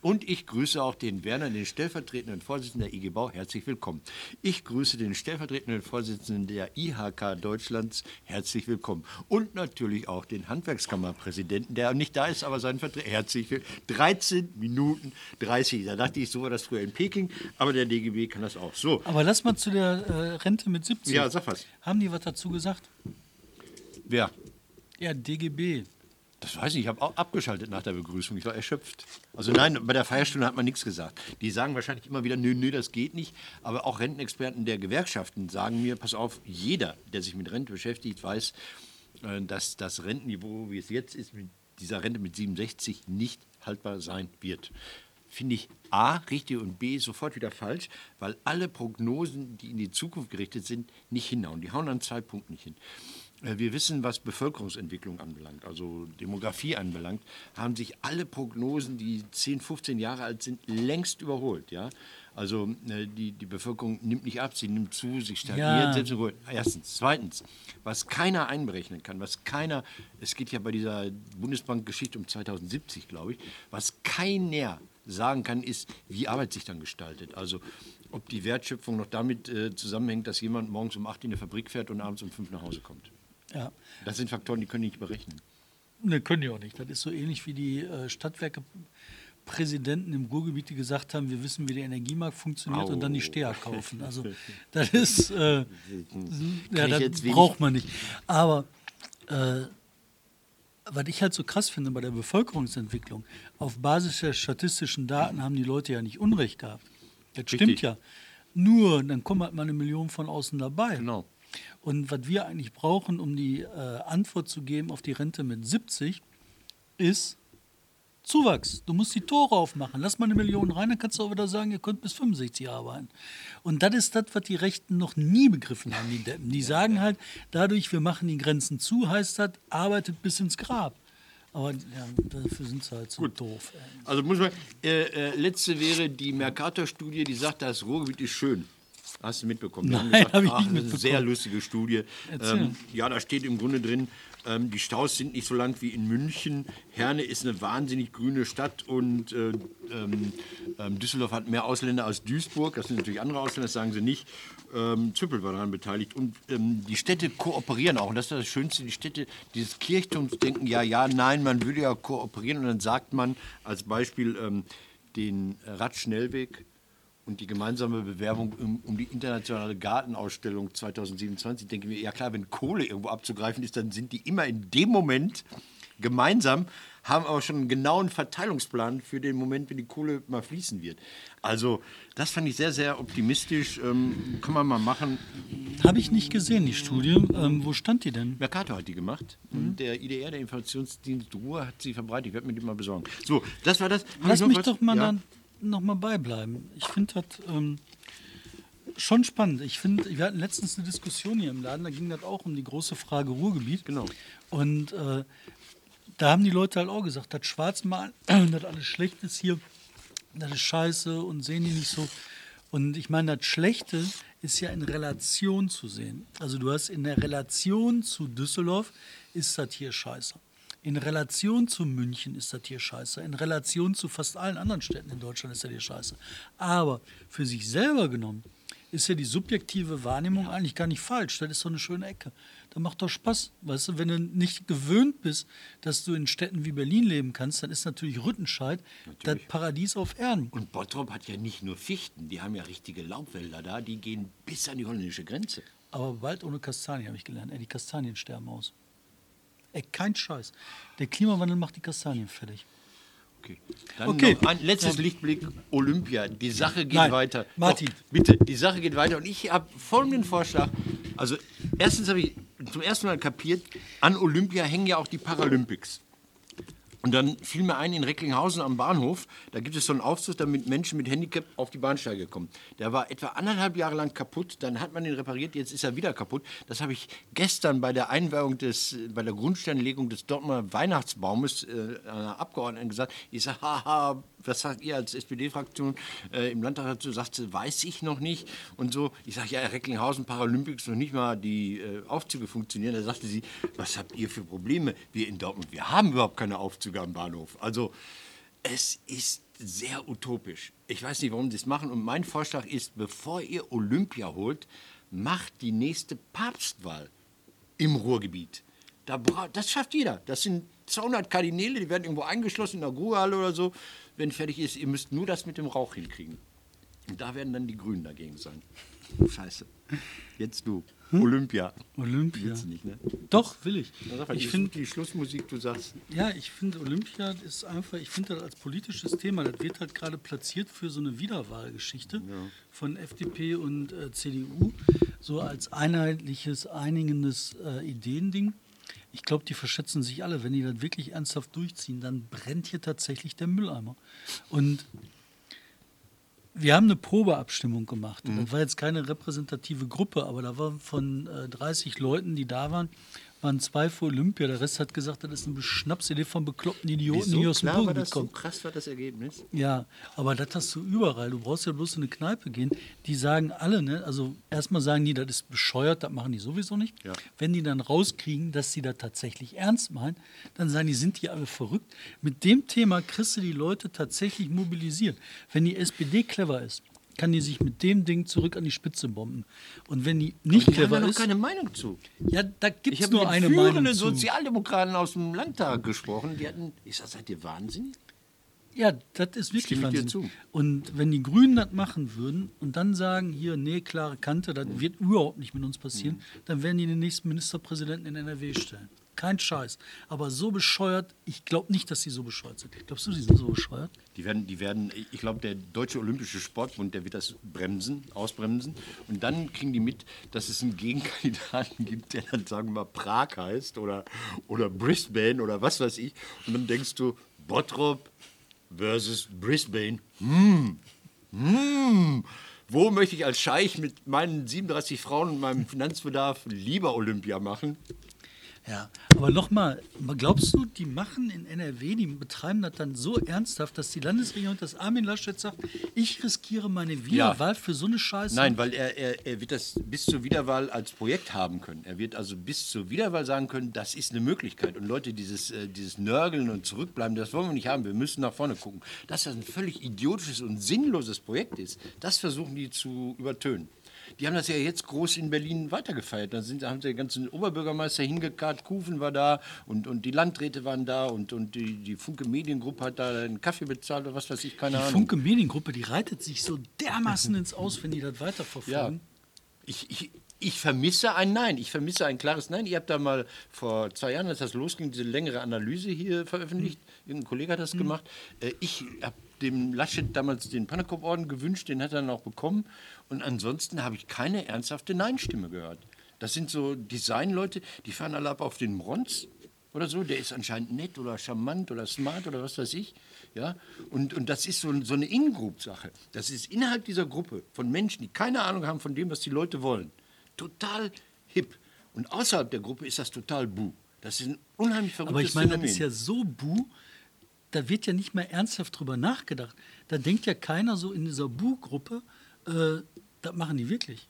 S2: Und ich grüße auch den Werner, den stellvertretenden Vorsitzenden der IG Bau. Herzlich willkommen. Ich grüße den stellvertretenden Vorsitzenden der IHK Deutschlands. Herzlich willkommen. Und natürlich auch den Handwerkskammerpräsidenten, der nicht da ist, aber seinen Vertreter. Herzlich willkommen. 13 Minuten 30. Da dachte ich, so war das früher in Peking, aber der DGB kann das auch. So.
S1: Aber lass mal zu der äh, Rente mit 70.
S2: Ja, sag was.
S1: Haben die was dazu gesagt?
S2: Wer?
S1: Ja, DGB.
S2: Das weiß ich, ich habe abgeschaltet nach der Begrüßung. Ich war erschöpft. Also nein, bei der Feierstunde hat man nichts gesagt. Die sagen wahrscheinlich immer wieder, nö, nö, das geht nicht. Aber auch Rentenexperten der Gewerkschaften sagen mir, pass auf, jeder, der sich mit Rente beschäftigt, weiß, äh, dass das Rentenniveau, wie es jetzt ist, mit dieser Rente mit 67 nicht haltbar sein wird. Finde ich A richtig und B sofort wieder falsch, weil alle Prognosen, die in die Zukunft gerichtet sind, nicht hinhauen. Die hauen an zwei Punkten nicht hin. Äh, wir wissen, was Bevölkerungsentwicklung anbelangt, also Demografie anbelangt, haben sich alle Prognosen, die 10, 15 Jahre alt sind, längst überholt. Ja? Also äh, die, die Bevölkerung nimmt nicht ab, sie nimmt zu, sie stagniert. Ja. Erstens. Zweitens, was keiner einberechnen kann, was keiner, es geht ja bei dieser Bundesbank-Geschichte um 2070, glaube ich, was keiner sagen kann, ist, wie Arbeit sich dann gestaltet. Also ob die Wertschöpfung noch damit äh, zusammenhängt, dass jemand morgens um 8 in die Fabrik fährt und abends um 5 nach Hause kommt. Ja. Das sind Faktoren, die können die nicht berechnen.
S1: Ne, können die auch nicht. Das ist so ähnlich wie die äh, Stadtwerke. Präsidenten im Ruhrgebiet, die gesagt haben, wir wissen, wie der Energiemarkt funktioniert Au. und dann die Steher kaufen. Also das ist, äh, ja, das braucht man nicht. Aber äh, was ich halt so krass finde bei der Bevölkerungsentwicklung, auf Basis der statistischen Daten haben die Leute ja nicht Unrecht gehabt. Das Richtig. stimmt ja. Nur, dann kommen halt mal eine Million von außen dabei. Genau. Und was wir eigentlich brauchen, um die äh, Antwort zu geben auf die Rente mit 70, ist Zuwachs. Du musst die Tore aufmachen. Lass mal eine Million rein, dann kannst du auch wieder sagen, ihr könnt bis 65 arbeiten. Und das ist das, was die Rechten noch nie begriffen haben, die Deppen. Die sagen halt, dadurch, wir machen die Grenzen zu, heißt das, arbeitet bis ins Grab. Aber ja, dafür sind sie halt so Gut. doof.
S2: Also muss man, äh, äh, letzte wäre die Mercator-Studie, die sagt, das Ruhrgebiet ist schön. Hast du mitbekommen?
S1: Nein, habe ich nicht mitbekommen. Eine
S2: sehr lustige Studie. Ähm, ja, da steht im Grunde drin, ähm, die Staus sind nicht so lang wie in München. Herne ist eine wahnsinnig grüne Stadt und äh, ähm, ähm, Düsseldorf hat mehr Ausländer als Duisburg. Das sind natürlich andere Ausländer, das sagen sie nicht. Ähm, Züppel war daran beteiligt. Und ähm, die Städte kooperieren auch. Und das ist das Schönste. Die Städte, dieses Kirchturmsdenken, ja, ja, nein, man würde ja kooperieren. Und dann sagt man als Beispiel ähm, den Radschnellweg und die gemeinsame Bewerbung um, um, die internationale Gartenausstellung 2027, denke ich mir, ja klar, wenn Kohle irgendwo abzugreifen ist, dann sind die immer in dem Moment gemeinsam, haben aber schon einen genauen Verteilungsplan für den Moment, wenn die Kohle mal fließen wird. Also das fand ich sehr, sehr optimistisch. Ähm, kann man mal machen.
S1: Habe ich nicht gesehen, die Studie. Ähm, wo stand die denn?
S2: Mercator hat die gemacht. Mhm. Und der IDR, der Informationsdienst Ruhr, hat sie verbreitet. Ich werde mir die mal besorgen. So, das war das.
S1: Lass mich was? doch mal ja. dann noch mal beibleiben. Ich finde das ähm, schon spannend. Ich finde, wir hatten letztens eine Diskussion hier im Laden, da ging das auch um die große Frage Ruhrgebiet.
S2: Genau.
S1: Und äh, da haben die Leute halt auch gesagt, das Schwarzmalen, das alles schlecht ist hier, das ist scheiße und sehen die nicht so. Und ich meine, das Schlechte ist ja in Relation zu sehen. Also du hast in der Relation zu Düsseldorf ist das hier scheiße. In Relation zu München ist das hier scheiße. In Relation zu fast allen anderen Städten in Deutschland ist das hier scheiße. Aber für sich selber genommen ist ja die subjektive Wahrnehmung eigentlich gar nicht falsch. Das ist so eine schöne Ecke. Da macht doch Spaß. Weißt du, wenn du nicht gewöhnt bist, dass du in Städten wie Berlin leben kannst, dann ist natürlich Rüttenscheid natürlich. das Paradies auf Erden.
S2: Und Bottrop hat ja nicht nur Fichten, die haben ja richtige Laubwälder da, die gehen bis an die holländische Grenze.
S1: Aber Wald ohne Kastanien, habe ich gelernt. Ey, die Kastanien sterben aus. Ey, kein Scheiß. Der Klimawandel macht die Kastanien fertig.
S2: Okay. Dann okay. ein letztes Lichtblick: Olympia. Die Sache geht
S1: Nein.
S2: weiter.
S1: Martin.
S2: Doch, bitte, die Sache geht weiter. Und ich habe folgenden Vorschlag. Also, erstens habe ich zum ersten Mal kapiert, an Olympia hängen ja auch die Paralympics. Und dann fiel mir ein, in Recklinghausen am Bahnhof, da gibt es so einen Aufzug, damit Menschen mit Handicap auf die Bahnsteige kommen. Der war etwa anderthalb Jahre lang kaputt, dann hat man ihn repariert, jetzt ist er wieder kaputt. Das habe ich gestern bei der Einweihung des, bei der Grundsteinlegung des Dortmunder Weihnachtsbaumes äh, einer Abgeordneten gesagt. Ich sage, haha, was sagt ihr als SPD-Fraktion äh, im Landtag dazu? Sagt sie, weiß ich noch nicht. Und so, ich sage, ja, Recklinghausen, Paralympics, noch nicht mal die äh, Aufzüge funktionieren. Da sagte sie, was habt ihr für Probleme? Wir in Dortmund, wir haben überhaupt keine Aufzüge am Bahnhof. Also, es ist sehr utopisch. Ich weiß nicht, warum sie es machen. Und mein Vorschlag ist, bevor ihr Olympia holt, macht die nächste Papstwahl im Ruhrgebiet. Da, das schafft jeder. Das sind 200 Kardinäle, die werden irgendwo eingeschlossen in der Ruhehalle oder so. Wenn fertig ist, ihr müsst nur das mit dem Rauch hinkriegen. Und da werden dann die Grünen dagegen sein. Scheiße. Jetzt du. Hm? Olympia.
S1: Olympia.
S2: Willst du nicht, ne?
S1: Doch, will ich.
S2: Ich finde die Schlussmusik, du sagst.
S1: Ja, ich finde Olympia ist einfach, ich finde das als politisches Thema, das wird halt gerade platziert für so eine Wiederwahlgeschichte ja. von FDP und äh, CDU, so als einheitliches, einigendes äh, Ideending. Ich glaube, die verschätzen sich alle. Wenn die das wirklich ernsthaft durchziehen, dann brennt hier tatsächlich der Mülleimer. Und wir haben eine Probeabstimmung gemacht. Mhm. Das war jetzt keine repräsentative Gruppe, aber da waren von äh, 30 Leuten, die da waren, waren zwei für Olympia. Der Rest hat gesagt, das ist eine Schnapsidee von bekloppten Idioten,
S2: Wieso?
S1: die aus dem
S2: Ruhrgebiet kommen. So krass war das Ergebnis.
S1: Ja, aber das hast du überall. Du brauchst ja bloß in eine Kneipe gehen. Die sagen alle, ne? also erstmal sagen die, das ist bescheuert, das machen die sowieso nicht. Ja. Wenn die dann rauskriegen, dass sie das tatsächlich ernst meinen, dann sagen die, sind die alle verrückt. Mit dem Thema kriegst du die Leute tatsächlich mobilisiert. Wenn die SPD clever ist, kann die sich mit dem Ding zurück an die Spitze bomben. Und wenn die nicht
S2: Aber die
S1: clever
S2: haben ja
S1: ist.
S2: keine Meinung zu.
S1: Ja, da gibt es
S2: nur
S1: mit eine Meinung. Ich habe
S2: Sozialdemokraten aus dem Landtag gesprochen, die hatten. Ich sag, seid ihr wahnsinnig?
S1: Ja, das ist wirklich Wahnsinn. Und wenn die Grünen das machen würden und dann sagen, hier, nee, klare Kante, das wird überhaupt nicht mit uns passieren, mhm. dann werden die den nächsten Ministerpräsidenten in NRW stellen. Kein Scheiß. Aber so bescheuert, ich glaube nicht, dass sie so bescheuert sind. Glaubst du, die sind so bescheuert?
S2: Die werden, die werden ich glaube, der Deutsche Olympische Sportbund, der wird das bremsen, ausbremsen. Und dann kriegen die mit, dass es einen Gegenkandidaten gibt, der dann, sagen wir mal, Prag heißt oder, oder Brisbane oder was weiß ich. Und dann denkst du, Bottrop versus Brisbane. Hm, hm. Wo möchte ich als Scheich mit meinen 37 Frauen und meinem Finanzbedarf lieber Olympia machen?
S1: Ja, aber nochmal, glaubst du, die machen in NRW, die betreiben das dann so ernsthaft, dass die Landesregierung, dass Armin Laschet sagt, ich riskiere meine Wiederwahl ja. für so eine Scheiße?
S2: Nein, weil er, er, er wird das bis zur Wiederwahl als Projekt haben können. Er wird also bis zur Wiederwahl sagen können, das ist eine Möglichkeit. Und Leute, dieses, äh, dieses Nörgeln und Zurückbleiben, das wollen wir nicht haben. Wir müssen nach vorne gucken. Dass das ein völlig idiotisches und sinnloses Projekt ist, das versuchen die zu übertönen. Die haben das ja jetzt groß in Berlin weitergefeiert. Da sind, haben sie den ganzen Oberbürgermeister hingekarrt, Kufen war da und, und die Landräte waren da und, und die, die Funke Mediengruppe hat da einen Kaffee bezahlt oder was weiß ich, keine
S1: die
S2: Ahnung.
S1: Die Funke Mediengruppe, die reitet sich so dermaßen ins Aus, wenn die das weiterverfolgen. Ja.
S2: Ich, ich, ich vermisse ein Nein. Ich vermisse ein klares Nein. Ihr habt da mal vor zwei Jahren, als das losging, diese längere Analyse hier veröffentlicht. Mhm. Irgendein Kollege hat das mhm. gemacht. Äh, ich habe dem Laschet damals den Pannekow-Orden gewünscht, den hat er dann auch bekommen. Und ansonsten habe ich keine ernsthafte Nein-Stimme gehört. Das sind so Designleute, die fahren alle ab auf den Bronz oder so. Der ist anscheinend nett oder charmant oder smart oder was weiß ich. Ja? Und, und das ist so, so eine In-Group-Sache. Das ist innerhalb dieser Gruppe von Menschen, die keine Ahnung haben von dem, was die Leute wollen, total hip. Und außerhalb der Gruppe ist das total buh. Das ist ein unheimlich verrücktes
S1: Aber ich meine, das ist ja so buh, da wird ja nicht mehr ernsthaft drüber nachgedacht. Da denkt ja keiner so in dieser buh-Gruppe, äh, das machen die wirklich.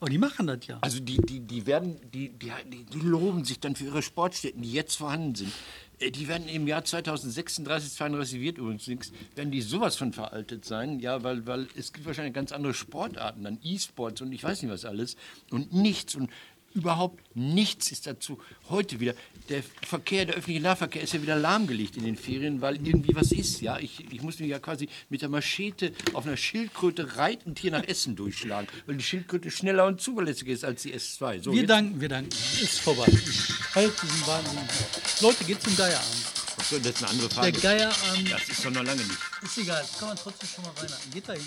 S1: Aber die machen das ja.
S2: Also die, die, die werden, die, die, die loben sich dann für ihre Sportstätten, die jetzt vorhanden sind. Äh, die werden im Jahr 2036, 32 wird übrigens werden die sowas von veraltet sein, ja, weil, weil es gibt wahrscheinlich ganz andere Sportarten, dann E-Sports und ich weiß nicht was alles und nichts und Überhaupt nichts ist dazu. Heute wieder, der Verkehr, der öffentliche Nahverkehr ist ja wieder lahmgelegt in den Ferien, weil irgendwie was ist. Ja? Ich, ich muss mich ja quasi mit der Machete auf einer Schildkröte reitend hier nach Essen durchschlagen, weil die Schildkröte schneller und zuverlässiger ist als die S2.
S1: So, wir danken, wir danken. Ist vorbei. Ich halte diesen Wahnsinn. Leute, geht zum Geierabend.
S2: Achso, das ist eine andere Frage.
S1: Der Geierabend.
S2: Das ist doch noch lange nicht.
S1: Ist egal, kann man trotzdem schon mal rein. Geht dahin.